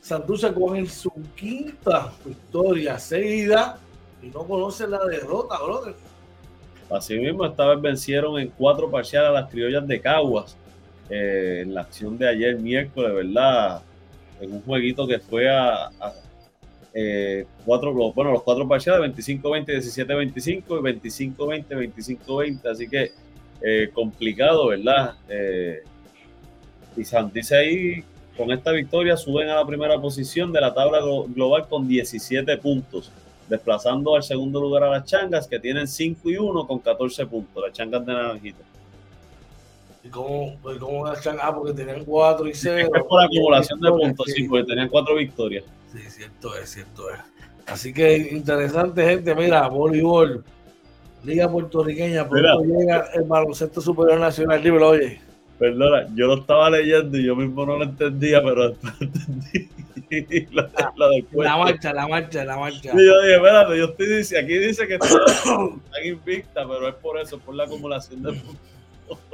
Santurce cogen su quinta victoria seguida y no conocen la derrota, brother. Así mismo, esta vez vencieron en cuatro parciales a las criollas de Caguas eh, en la acción de ayer miércoles, ¿verdad? En un jueguito que fue a, eh, cuatro, bueno, los cuatro parciales, 25-20, 17-25 y 25-20, 25-20, así que eh, complicado, ¿verdad? y Santice ahí con esta victoria suben a la primera posición de la tabla global con 17 puntos, desplazando al segundo lugar a las Changas que tienen 5 y 1 con 14 puntos, las Changas de Naranjito. ¿Y cómo, pues, cómo las Changas? Ah, porque tenían 4 y 0. Es por acumulación de puntos, sí, porque tenían 4 victorias. Sí, cierto es, cierto es. Así que interesante, gente. Mira, voleibol, Liga Puertorriqueña, por llega el baloncesto superior nacional. Dímelo, oye. Perdona, yo lo estaba leyendo y yo mismo no lo entendía, pero después entendí la, la, marcha, la marcha, la marcha. Y yo dije, espérate, yo estoy diciendo, aquí dice que están invicta, pero es por eso, por la acumulación de puntos.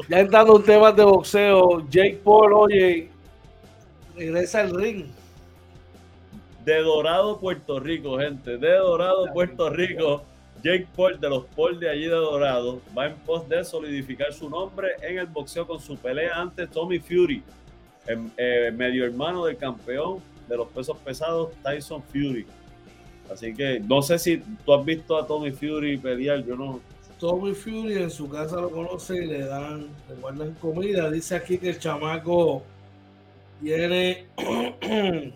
Ya entrando en temas de boxeo, Jake Paul, oye, regresa al ring. De Dorado, Puerto Rico, gente, de Dorado, Puerto Rico Jake Paul de los Paul de allí de Dorado va en pos de solidificar su nombre en el boxeo con su pelea ante Tommy Fury, eh, medio hermano del campeón de los pesos pesados Tyson Fury. Así que no sé si tú has visto a Tommy Fury pelear, yo no. Tommy Fury en su casa lo conoce y le dan, le guardan comida. Dice aquí que el chamaco tiene,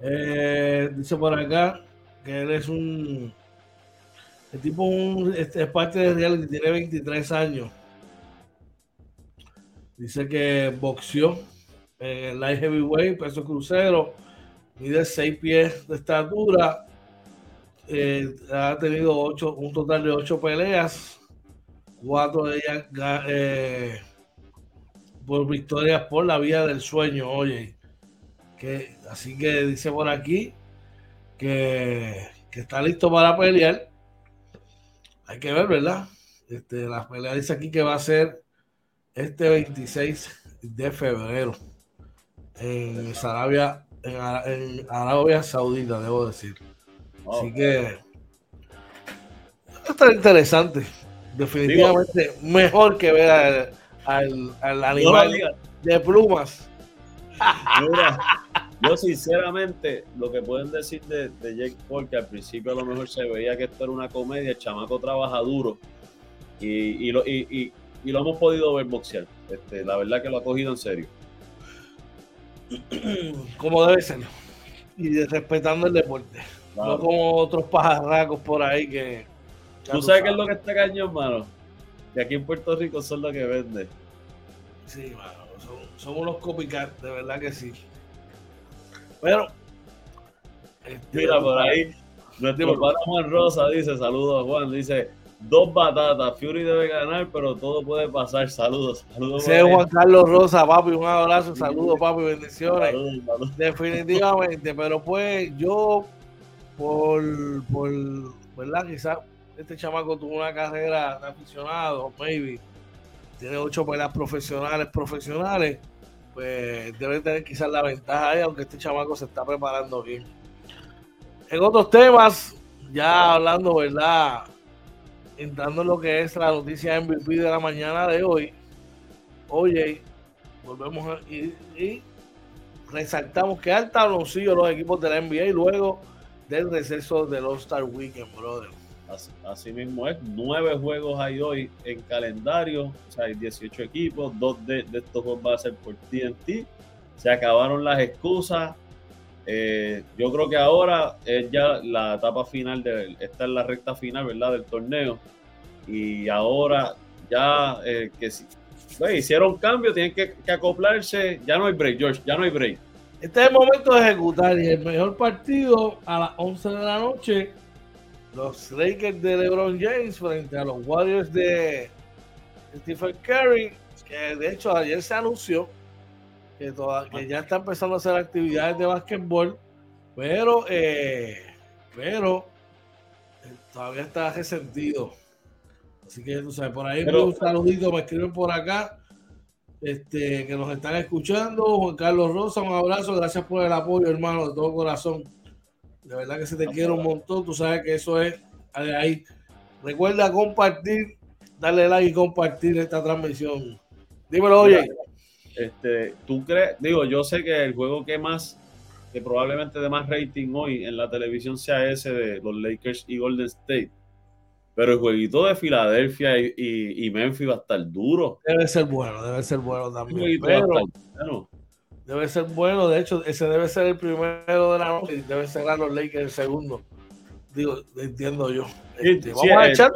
eh, dice por acá que él es un el tipo este, es parte de reality, tiene 23 años. Dice que boxeó en light heavyweight, peso crucero, mide 6 pies de estatura. Eh, ha tenido ocho, un total de 8 peleas, cuatro de ellas eh, por victorias por la vía del sueño, oye. Que, así que dice por aquí que, que está listo para pelear hay que ver, ¿verdad? Este, la pelea dice aquí que va a ser este 26 de febrero en Arabia, en, Arabia Saudita, debo decir. Así que está interesante. Definitivamente mejor que ver al, animal de plumas. Yo sinceramente, lo que pueden decir de, Jake Paul, que al principio a lo mejor se veía que esto era una comedia, el chamaco trabaja duro y, lo, hemos podido ver boxear. Este, la verdad que lo ha cogido en serio. Como debe ser. Y respetando el deporte. No como otros pajarracos por ahí que... ¿Tú sabes qué es lo que está cañón, hermano? Que aquí en Puerto Rico son los que venden. Sí, mano. Son, son unos copycat, de verdad que sí. Pero. Este, Mira, por ahí, nuestro padre Juan Rosa dice: Saludos, Juan. Dice: dos batatas. Fury debe ganar, pero todo puede pasar. Saludos, saludos. Sí, Juan Carlos Rosa, papi, un abrazo, saludos, papi, bendiciones. Definitivamente, pero pues yo, por, por ¿verdad? Quizás este chamaco tuvo una carrera de aficionado, maybe, tiene ocho peleas profesionales, profesionales, pues debe tener quizás la ventaja ahí, aunque este chamaco se está preparando bien. En otros temas, ya hablando, ¿verdad? Entrando en lo que es la noticia MVP de la mañana de hoy, oye, volvemos a, y, resaltamos que alta tabloncillo los equipos de la NBA luego del receso del All-Star Weekend, brother. Así, mismo es, nueve juegos hay hoy en calendario, o sea, hay 18 equipos, dos de, estos juegos van a ser por TNT, se acabaron las excusas, eh, yo creo que ahora es ya la etapa final, de, esta es la recta final, ¿verdad?, del torneo, y ahora ya eh, que si hicieron cambio, tienen que, que acoplarse, ya no hay break, George, ya no hay break. Este es el momento de ejecutar y el mejor partido a las 11 de la noche los Lakers de LeBron James frente a los Warriors de Stephen Curry, que de hecho ayer se anunció que, ya está empezando a hacer actividades de básquetbol, pero, eh, pero eh, todavía está resentido. Así que tú sabes, por ahí un saludito, me escriben por acá, este, que nos están escuchando. Juan Carlos Rosa, un abrazo, gracias por el apoyo, hermano, de todo corazón. De verdad que se te quiere un montón. Tú sabes que eso es ahí. Recuerda compartir, darle like y compartir esta transmisión. Dímelo, oye. Este, tú crees, digo, yo sé que el juego que más, que probablemente de más rating hoy en la televisión sea ese de los Lakers y Golden State. Pero el jueguito de Filadelfia y, Memphis va a estar duro. Debe ser bueno, debe ser bueno también. Debe ser bueno, de hecho, ese debe ser el primero de la noche y debe cerrar los Lakers el segundo. Digo, entiendo yo. Este, vamos a echar.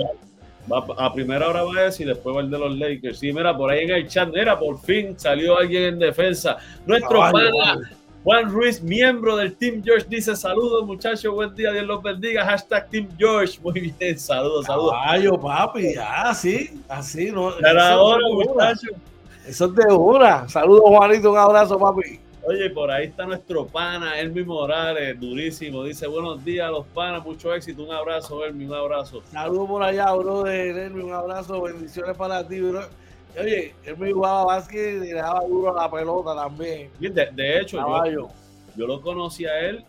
A primera hora va a decir, después va el de los Lakers. Sí, mira, por ahí en el chat, mira, por fin salió alguien en defensa. Nuestro pana, Juan Ruiz, miembro del Team George, dice saludos muchachos, buen día, Dios los bendiga. Hashtag Team George. Muy bien, saludos, saludos. Caballo, papi, así, así, ¿no? ahora, muchachos. Eso es de una. Saludos, Juanito. Un abrazo, papi. Oye, por ahí está nuestro pana, Elmi Morales, durísimo. Dice buenos días a los panas, mucho éxito. Un abrazo, Elmi, un abrazo. Saludos por allá, bro, de Elmi, un abrazo, bendiciones para ti, bro. Oye, Elmi jugaba básquet y le daba duro a la pelota también. De, de hecho, yo, yo, lo conocí a él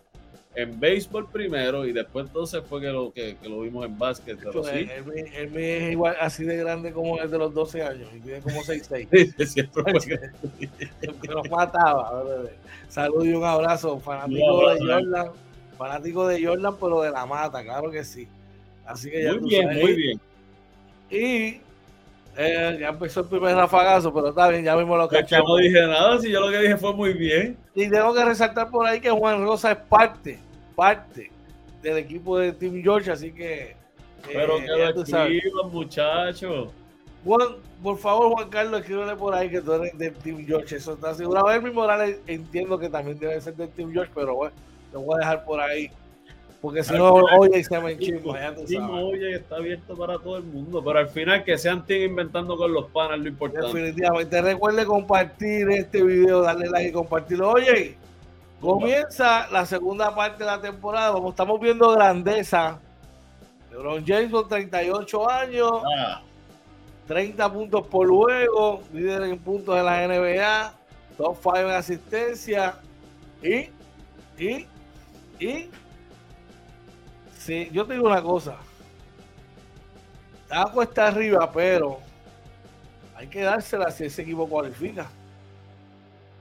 en béisbol primero y después entonces fue que lo, que, lo vimos en básquet. Pero sí. él, es igual así de grande como el de los 12 años y tiene como 6'6. que nos mataba. Saludos y un abrazo. Fanático de Jordan. Fanático de Jordan, pero de la mata, claro que sí. Así que ya muy bien, muy bien. Y eh, ya empezó el primer rafagazo, pero está bien, ya mismo lo cachamos. no dije nada, si yo lo que dije fue muy bien. Y tengo que resaltar por ahí que Juan Rosa es parte, parte del equipo de Team George, así que. Pero eh, que lo muchachos. Juan, por favor, Juan Carlos, escríbele por ahí que tú eres del Team George. Eso está asegurado. Mismo Morales entiendo que también debe ser del Team George, pero bueno, lo voy a dejar por ahí porque si no, oye, se me sabes. Oye, está abierto para todo el mundo, pero al final que sean team inventando con los panas lo importante. Definitivamente, recuerde compartir este video, darle like y compartirlo. Oye, comienza la segunda parte de la temporada, como estamos viendo grandeza. LeBron James con 38 años, 30 ah. puntos por juego, líder en puntos de la NBA, top 5 en asistencia y, y, y Sí, yo te digo una cosa. Está cuesta arriba, pero hay que dársela si ese equipo cualifica.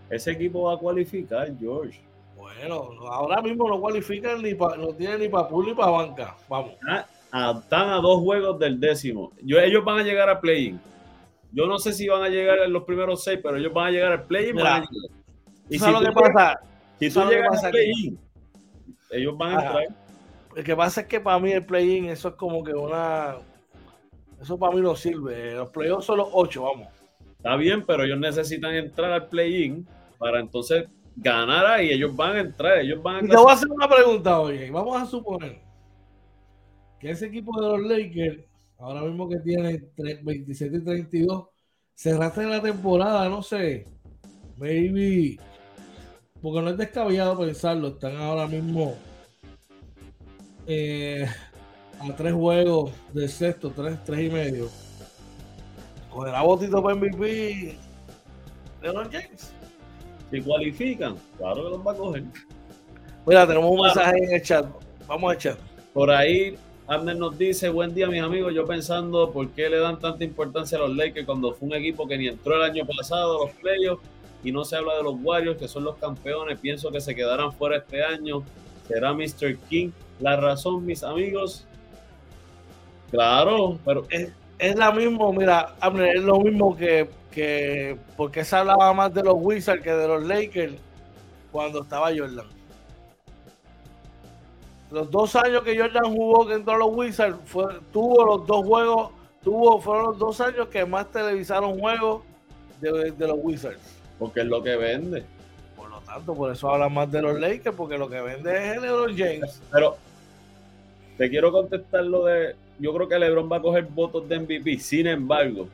Ese equipo va a cualificar, George. Bueno, ahora mismo no cualifican ni no tienen ni para pool ni para banca. Vamos. Ah, están a dos juegos del décimo. Yo, ellos van a llegar a play-in. Yo no sé si van a llegar en los primeros seis, pero ellos van a llegar al play-in. Y si lo que pasa? Si tú llegas al play-in, ellos van a entrar. Lo que pasa es que para mí el play-in, eso es como que una. Eso para mí no sirve. Los playoffs son los ocho, vamos. Está bien, pero ellos necesitan entrar al play-in para entonces ganar ahí. Ellos van a entrar, ellos van a. Y te voy a hacer una pregunta, oye. Vamos a suponer que ese equipo de los Lakers ahora mismo que tiene 27 y 32, cerraste la temporada, no sé, maybe, porque no es descabellado pensarlo, están ahora mismo eh, a tres juegos del sexto, tres, tres y medio. Cogerá botito para MVP LeBron James. Si cualifican, claro que los va a coger. Mira, tenemos un mensaje en el chat. Vamos a echar. Por ahí, Abner nos dice: Buen día, mis amigos. Yo pensando por qué le dan tanta importancia a los Lakers cuando fue un equipo que ni entró el año pasado a los playoffs y no se habla de los Warriors, que son los campeones. Pienso que se quedarán fuera este año. Será Mr. King. La razón, mis amigos. Claro, pero. Es, es la misma, mira, es lo mismo que, que. Porque se hablaba más de los Wizards que de los Lakers cuando estaba Jordan. Los dos años que Jordan jugó que entró a los Wizards, fue, tuvo los dos juegos, tuvo, fueron los dos años que más televisaron juegos de, de los Wizards. Porque es lo que vende. Por lo tanto, por eso hablan más de los Lakers, porque lo que vende es el LeBron James. Pero te quiero contestar lo de. Yo creo que LeBron va a coger votos de MVP. Sin embargo,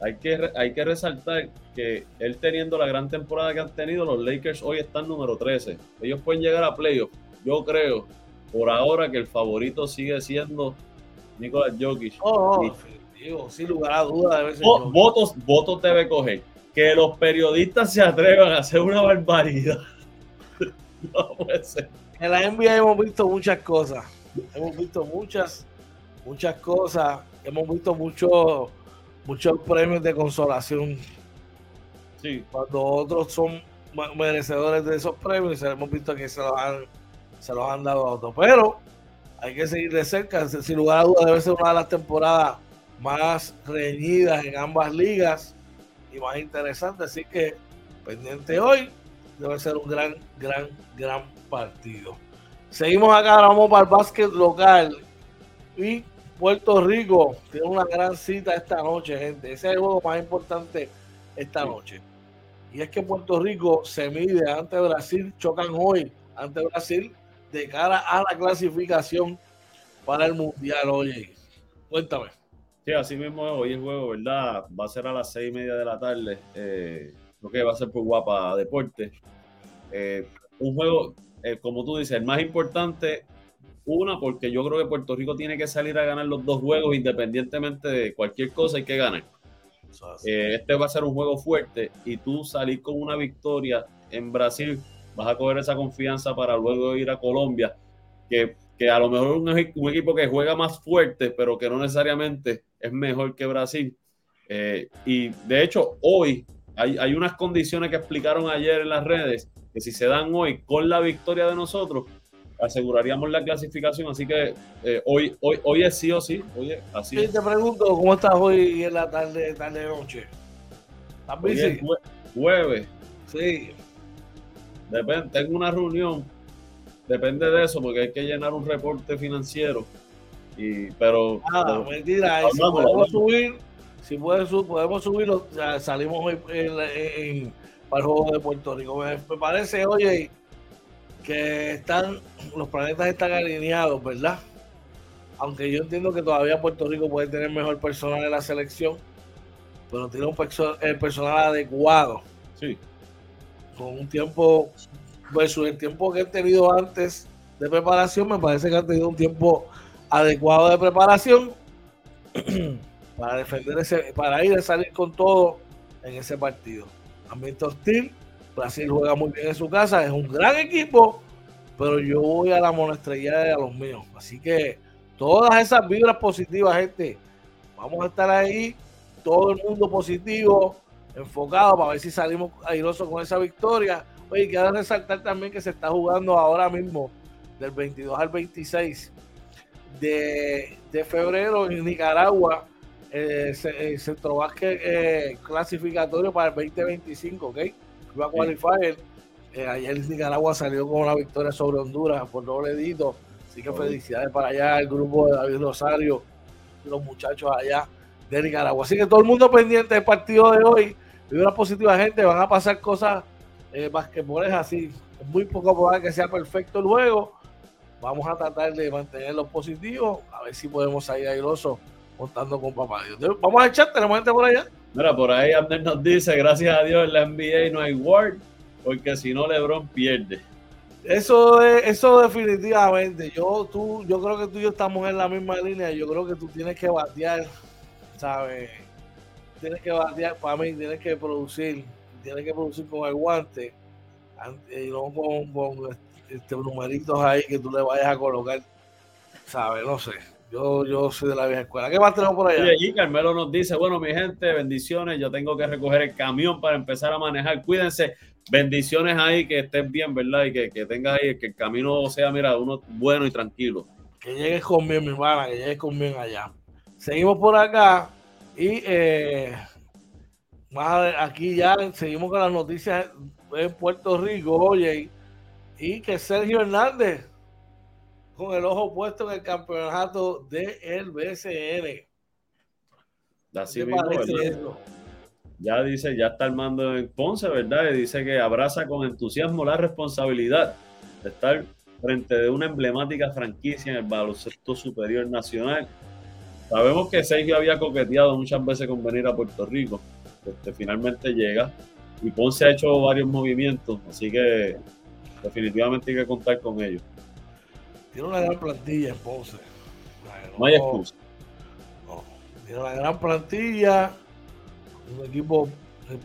hay que, hay que resaltar que él teniendo la gran temporada que han tenido, los Lakers hoy están número 13. Ellos pueden llegar a playoffs yo creo por ahora que el favorito sigue siendo Nicolás Jokic. Oh, oh sin lugar a dudas debe ser oh, votos, votos debe coger. Que los periodistas se atrevan a hacer una barbaridad. no puede ser. En la NBA hemos visto muchas cosas. Hemos visto muchas, muchas cosas. Hemos visto muchos, muchos premios de consolación. Sí. Cuando otros son merecedores de esos premios, hemos visto que se los han se los han dado a otros. Pero hay que seguir de cerca. Sin lugar a dudas, debe ser una de las temporadas más reñidas en ambas ligas y más interesantes. Así que pendiente hoy, debe ser un gran, gran, gran partido. Seguimos acá, vamos para el básquet local. Y Puerto Rico tiene una gran cita esta noche, gente. Ese es el juego más importante esta noche. Y es que Puerto Rico se mide ante Brasil, chocan hoy ante Brasil de cara a la clasificación para el Mundial. Oye, cuéntame. Sí, así mismo hoy el juego, ¿verdad? Va a ser a las seis y media de la tarde. Eh, creo que va a ser por Guapa Deporte. Eh, un juego, eh, como tú dices, el más importante, una, porque yo creo que Puerto Rico tiene que salir a ganar los dos juegos independientemente de cualquier cosa, hay que ganar. este va a ser un juego fuerte y tú salir con una victoria en Brasil vas a coger esa confianza para luego ir a Colombia, que, que a lo mejor un, un, equipo que juega más fuerte, pero que no necesariamente es mejor que Brasil. Eh, y de hecho, hoy hay, hay unas condiciones que explicaron ayer en las redes, que si se dan hoy con la victoria de nosotros, aseguraríamos la clasificación. Así que eh, hoy, hoy, hoy es sí o sí. Hoy así te pregunto, ¿cómo estás hoy en la tarde, tarde noche? ¿Estás jueves. Sí. Depende, tengo una reunión, depende de eso, porque hay que llenar un reporte financiero. Y, pero. Nada, mentira, si podemos subir, si podemos subirlo, salimos en, para el juego de Puerto Rico. Me, parece, oye, que están, los planetas están alineados, ¿verdad? Aunque yo entiendo que todavía Puerto Rico puede tener mejor personal en la selección, pero tiene un el personal adecuado. Sí con un tiempo versus el tiempo que he tenido antes de preparación, me parece que han tenido un tiempo adecuado de preparación para defender ese, para ir a salir con todo en ese partido. Ambiente hostil, Brasil juega muy bien en su casa, es un gran equipo, pero yo voy a la monestrella de a los míos. Así que todas esas vibras positivas, gente, vamos a estar ahí, todo el mundo positivo, enfocado para ver si salimos airosos con esa victoria. Oye, quiero resaltar también que se está jugando ahora mismo, del 22 al 26 de, febrero en Nicaragua, eh, el Centro Básquet eh, clasificatorio para el 2025, ¿ok? Va a qualifier. Eh, ayer Nicaragua salió con una victoria sobre Honduras por doble dito. Así que felicidades para allá, el grupo de David Rosario, los muchachos allá de Nicaragua. Así que todo el mundo pendiente del partido de hoy una positiva, gente. Van a pasar cosas eh, basquetboles así. Es muy poco probable que sea perfecto el juego, vamos a tratar de mantenerlos positivos, a ver si podemos salir airosos contando con papá Dios. Vamos a echar, tenemos gente por allá. Mira, por ahí Abner nos dice, gracias a Dios en la NBA no hay Ward, porque si no LeBron pierde. Eso es, eso definitivamente. Yo, tú, yo creo que tú y yo estamos en la misma línea. Yo creo que tú tienes que batear, ¿sabes? Tienes que batear, para mí, tienes que producir, tienes que producir con el guante y no con, con este, numeritos ahí que tú le vayas a colocar, ¿sabes? No sé. Yo, yo soy de la vieja escuela. ¿Qué más tenemos por allá? Y allí Carmelo nos dice, bueno, mi gente, bendiciones. Yo tengo que recoger el camión para empezar a manejar. Cuídense. Bendiciones ahí, que estén bien, ¿verdad? Y que, que tengas ahí, que el camino sea, mira, uno bueno y tranquilo. Que llegues conmigo, mi hermana, que llegues conmigo allá. Seguimos por acá y eh, más aquí ya seguimos con las noticias en Puerto Rico, oye, y que Sergio Hernández con el ojo puesto en el campeonato del BCN. Así mismo, Ya dice, ya está armando en Ponce, ¿verdad? Y dice que abraza con entusiasmo la responsabilidad de estar frente de una emblemática franquicia en el baloncesto superior nacional. Sabemos que Sergio había coqueteado muchas veces con venir a Puerto Rico. Este, finalmente llega y Ponce ha hecho varios movimientos, así que definitivamente hay que contar con ellos. Tiene una gran plantilla en Ponce. No, hay excusa. tiene una gran plantilla, un equipo eh,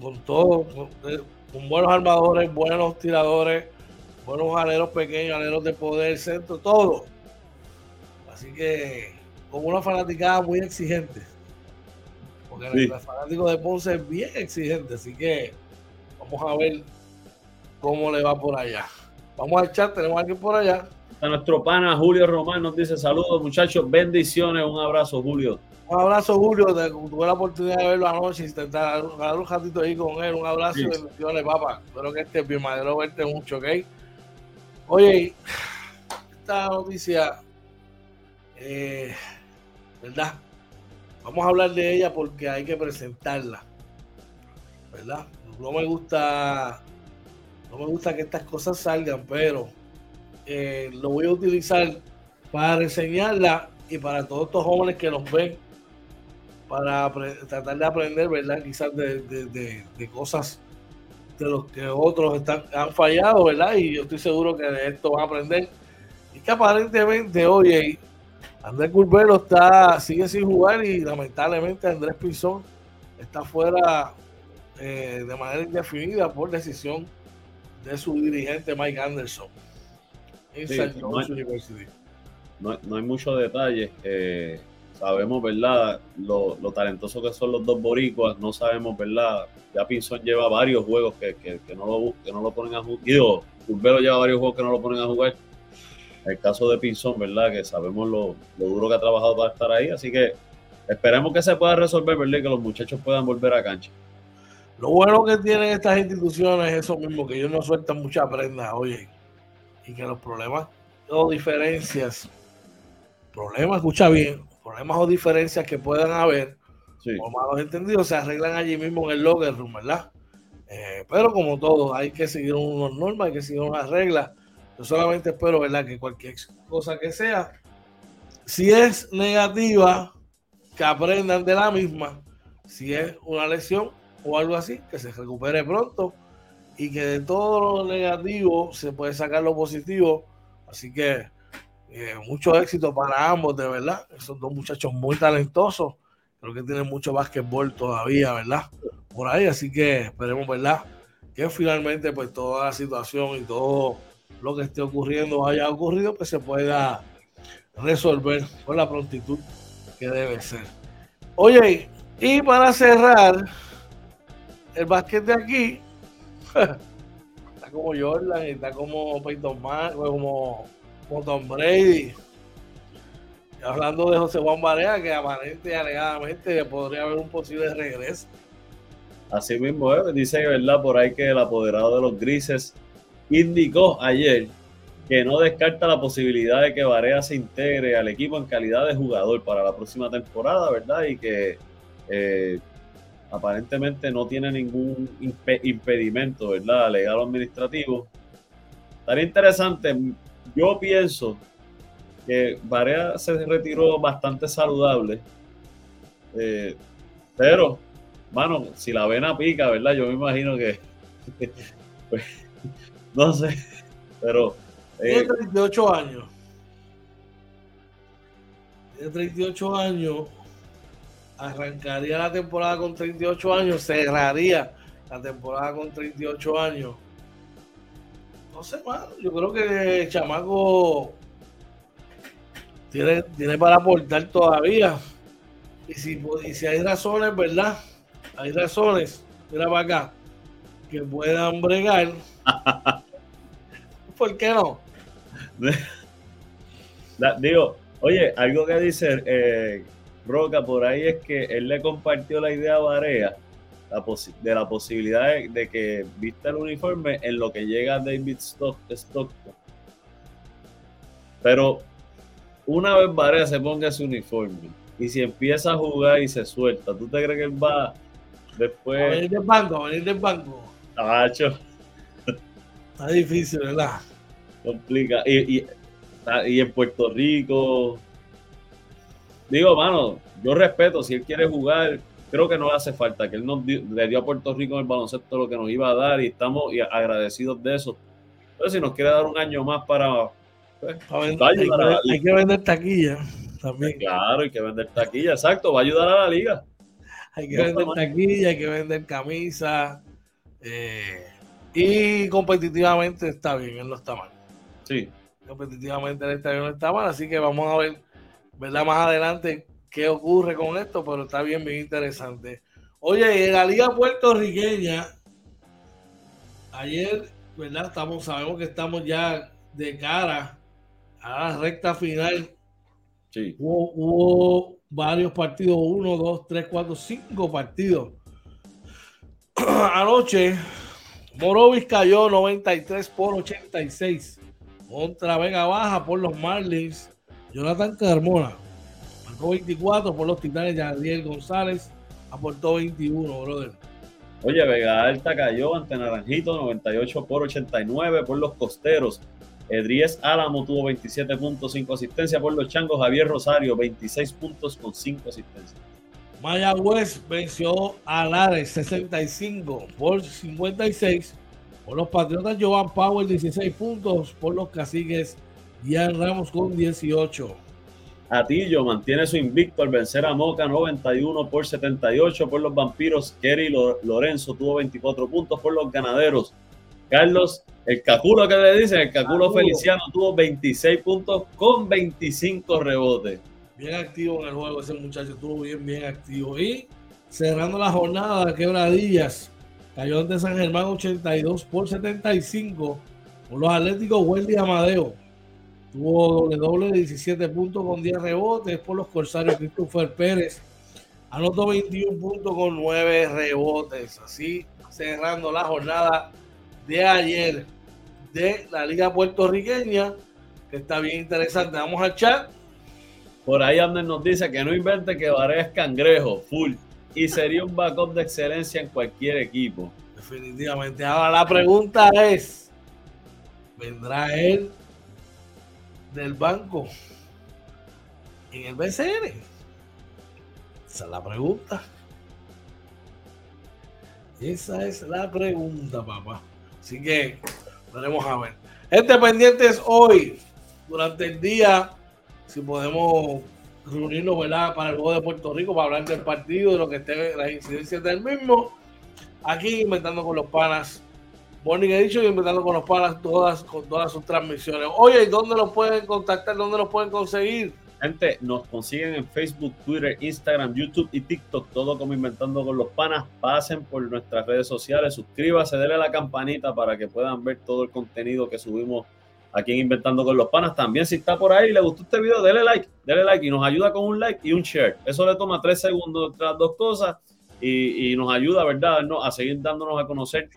con, todo, eh, con, buenos armadores, buenos tiradores, buenos aleros pequeños, aleros de poder, centro, todo. Así que con una fanaticada muy exigente. Porque el fanático de Ponce es bien exigente, así que vamos a ver cómo le va por allá. Vamos al chat, tenemos a alguien por allá. A nuestro pana Julio Román nos dice saludos muchachos, bendiciones, un abrazo Julio. Un abrazo Julio, tuve la oportunidad de verlo anoche, intentar dar un ratito ahí con él, un abrazo y bendiciones papá, espero que estés bien, madero verte mucho, ¿ok? Oye, esta noticia, eh, ¿verdad? Vamos a hablar de ella porque hay que presentarla, ¿verdad? No me gusta, no me gusta que estas cosas salgan, pero eh, lo voy a utilizar para reseñarla y para todos estos jóvenes que nos ven, para tratar de aprender, ¿verdad? Quizás de, cosas de los que otros están, han fallado, ¿verdad? Y yo estoy seguro que de esto van a aprender. Y que aparentemente, oye, Andrés Curbelo está, sigue sin jugar y lamentablemente Andrés Pinzón está fuera eh, de manera indefinida por decisión de su dirigente Mike Anderson no, hay, muchos detalles. Eh, sabemos, ¿verdad? Lo, lo talentosos que son los dos boricuas. No sabemos, ¿verdad? Ya Pinzón lleva varios juegos que, no, lo, que no lo ponen a jugar. Digo, lleva varios juegos que no lo ponen a jugar. El caso de Pinzón, ¿verdad? Que sabemos lo, duro que ha trabajado para estar ahí. Así que esperemos que se pueda resolver, ¿verdad? que los muchachos puedan volver a cancha. Lo bueno que tienen estas instituciones es eso mismo, que ellos no sueltan mucha prenda, oye y que los problemas o diferencias, problemas, escucha bien, problemas o diferencias que puedan haber, o malos entendidos, se arreglan allí mismo en el logger room, ¿verdad? Eh, pero como todo, hay que seguir unas normas, hay que seguir unas reglas. Yo solamente espero, ¿verdad? Que cualquier cosa que sea, si es negativa, que aprendan de la misma. Si es una lesión o algo así, que se recupere pronto y que de todo lo negativo se puede sacar lo positivo. Así que eh, mucho éxito para ambos, de verdad. Esos dos muchachos muy talentosos. Creo que tienen mucho básquetbol todavía, ¿verdad? Por ahí, así que esperemos, ¿verdad? Que finalmente, pues toda la situación y todo lo que esté ocurriendo haya ocurrido, pues se pueda resolver con la prontitud que debe ser. Oye, y para cerrar el básquet de aquí, está como Jordan, está como Peyton Manning, como, como Tom Brady. hablando de José Juan Barea, que aparente y alegadamente podría haber un posible regreso. Así mismo, ¿eh? dice verdad por ahí que el apoderado de los grises indicó ayer que no descarta la posibilidad de que Barea se integre al equipo en calidad de jugador para la próxima temporada, ¿verdad? Y que eh, aparentemente no tiene ningún impedimento, ¿verdad? Legal o administrativo. Estaría interesante. yo pienso que Varea se retiró bastante saludable. Eh, pero, mano, si la vena pica, ¿verdad? Yo me imagino que. Pues, no sé. Pero. Tiene 38 eh, años. Tiene 38 años. Arrancaría la temporada con 38 años. Cerraría la temporada con 38 años. No sé, mano. Yo creo que chamaco tiene, tiene para aportar todavía. Y si, y si hay razones, ¿verdad? Hay razones, mira para acá, que puedan bregar. ¿Por qué no? Digo, oye, algo que dice eh, Roca por ahí es que él le compartió la idea a Varea de la posibilidad de, que vista el uniforme en lo que llega David Stockton. Pero una vez Varea se ponga ese uniforme y si empieza a jugar y se suelta, ¿tú te crees que él va después? A venir del banco, a venir del banco. Tacho. Está difícil, ¿verdad? Complica. Y, y, en Puerto Rico. Digo, mano, yo respeto, si él quiere jugar, creo que no le hace falta, que él nos le dio a Puerto Rico el baloncesto lo que nos iba a dar y estamos agradecidos de eso. Pero si nos quiere dar un año más para... Pues, hay, que, vender taquilla también. Claro, hay que vender taquilla, exacto, va a ayudar a la liga. Hay que vender taquilla, hay que vender camisa. Eh, y competitivamente está bien, él no está mal. Sí. Competitivamente él está bien, no está mal, así que vamos a ver, ¿verdad? Más adelante qué ocurre con esto, pero está bien, bien interesante. Oye, en la liga puertorriqueña, ayer, ¿verdad? Estamos, sabemos que estamos ya de cara a la recta final. Sí. Hubo, varios partidos, uno, dos, tres, cuatro, cinco partidos. Anoche, Morovis cayó 93 por 86 contra Vega Baja por los Marlins. Jonathan Carmona 24 por los Titanes. Yadiel González aportó 21, brother. Oye, Vega Alta cayó ante Naranjito 98 por 89 por los Costeros. Edries Álamo tuvo 27.5 asistencia por los Changos. Javier Rosario 26 puntos con 5 asistencias. Mayagüez venció a Lares 65 por 56. Por los Patriotas, Jovan Powell 16 puntos. Por los Caciques, Ian Ramos con 18. Atillo mantiene su invicto al vencer a Moca 91 por 78 por los vampiros. Kerry Lorenzo tuvo 24 puntos por los ganaderos. Carlos, el Caculo que le dicen, el Caculo Feliciano tuvo 26 puntos con 25 rebotes. Bien activo en el juego ese muchacho, estuvo bien, bien activo. Y cerrando la jornada, quebradillas, cayó ante San Germán 82 por 75 por los Atléticos Wendy Amadeo. Tuvo doble doble de 17 puntos con 10 rebotes por los Corsarios Christopher Pérez. Anotó 21 puntos con 9 rebotes. Así cerrando la jornada de ayer de la Liga Puertorriqueña, que está bien interesante. Vamos al chat. Por ahí Ander nos dice que no invente que Varela es cangrejo, full. Y sería un backup de excelencia en cualquier equipo. Definitivamente. Ahora la pregunta es: ¿vendrá él del banco en el BCN? Esa es la pregunta. Esa es la pregunta, papá. Así que veremos a ver. Gente pendientes hoy, durante el día, si podemos reunirnos, ¿verdad? Para el juego de Puerto Rico, para hablar del partido, de lo que esté, las incidencias del mismo. Aquí inventando con los panas Morning Edition y invitando con los panas todas, con todas sus transmisiones. Oye, ¿dónde los pueden contactar? ¿Dónde los pueden conseguir? Gente, nos consiguen en Facebook, Twitter, Instagram, YouTube y TikTok, todo como Inventando con los Panas. Pasen por nuestras redes sociales, suscríbase, denle a la campanita para que puedan ver todo el contenido que subimos aquí en Inventando con los Panas. También si está por ahí y le gustó este video, denle like, denle like y nos ayuda con un like y un share. Eso le toma tres segundos las dos cosas y, nos ayuda, ¿verdad?, a seguir dándonos a conocer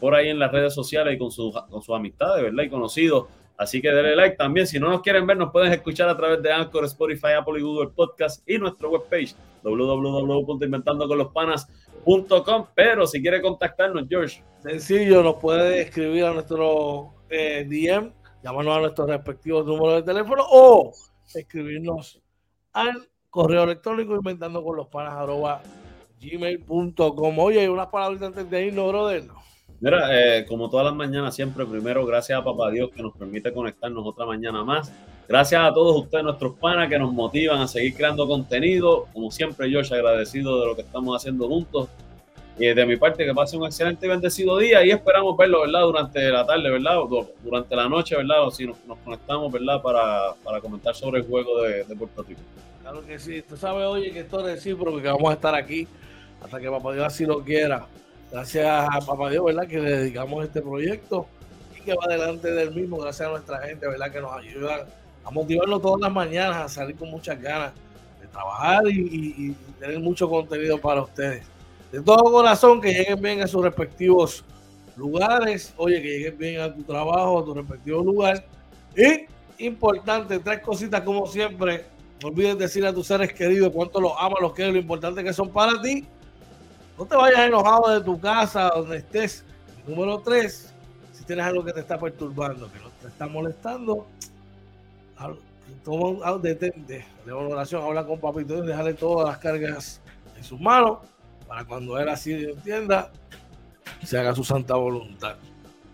por ahí en las redes sociales y con, su, con sus amistades, ¿verdad? Y conocidos. Así que denle like también. Si no nos quieren ver, nos pueden escuchar a través de Anchor, Spotify, Apple y Google Podcast y nuestra webpage www.inventandoconlospanas.com. Pero si quiere contactarnos, George. Sencillo, nos puede escribir a nuestro eh, DM Llámanos a nuestros respectivos números de teléfono o escribirnos al correo electrónico inventando con los panas arroba. Oye, hay unas palabras antes de irnos, brother. Mira, eh, como todas las mañanas, siempre primero, gracias a Papá Dios que nos permite conectarnos otra mañana más. Gracias a todos ustedes, nuestros panas, que nos motivan a seguir creando contenido. Como siempre, George, agradecido de lo que estamos haciendo juntos. Y de mi parte, que pase un excelente y bendecido día y esperamos verlo, ¿verdad? Durante la tarde, ¿verdad? Durante la noche, ¿verdad? O si nos, conectamos, ¿verdad? Para, para, comentar sobre el juego de, de, Puerto Rico. Claro que sí. Tú sabes, oye, que esto es recíproco, que vamos a estar aquí hasta que Papá Dios así lo quiera. Gracias a Papá Dios, ¿verdad? Que le dedicamos este proyecto y que va delante del mismo, gracias a nuestra gente, ¿verdad? Que nos ayuda a motivarnos todas las mañanas, a salir con muchas ganas de trabajar y, tener mucho contenido para ustedes. De todo corazón, que lleguen bien a sus respectivos lugares, oye, que lleguen bien a tu trabajo, a tu respectivo lugar. Y importante, tres cositas como siempre. No olvides decir a tus seres queridos cuánto los amas, los quieres, lo importante que son para ti. No te vayas enojado de tu casa, donde estés. Número tres, si tienes algo que te está perturbando, que no te está molestando, toma, detente, de oración, habla con papito y déjale todas las cargas en sus manos para cuando él así entienda, se haga su santa voluntad.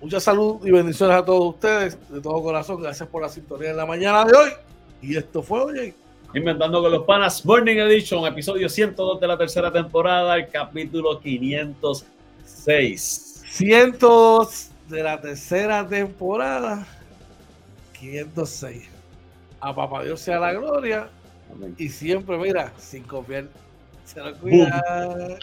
Mucha salud y bendiciones a todos ustedes, de todo corazón. Gracias por la sintonía en la mañana de hoy. Y esto fue, oye. Inventando con los Panas Morning Edition, episodio 102 de la tercera temporada, el capítulo 506. 102 de la tercera temporada, 506 a papá Dios sea la gloria. Y siempre, mira, sin confiar. Se lo cuida.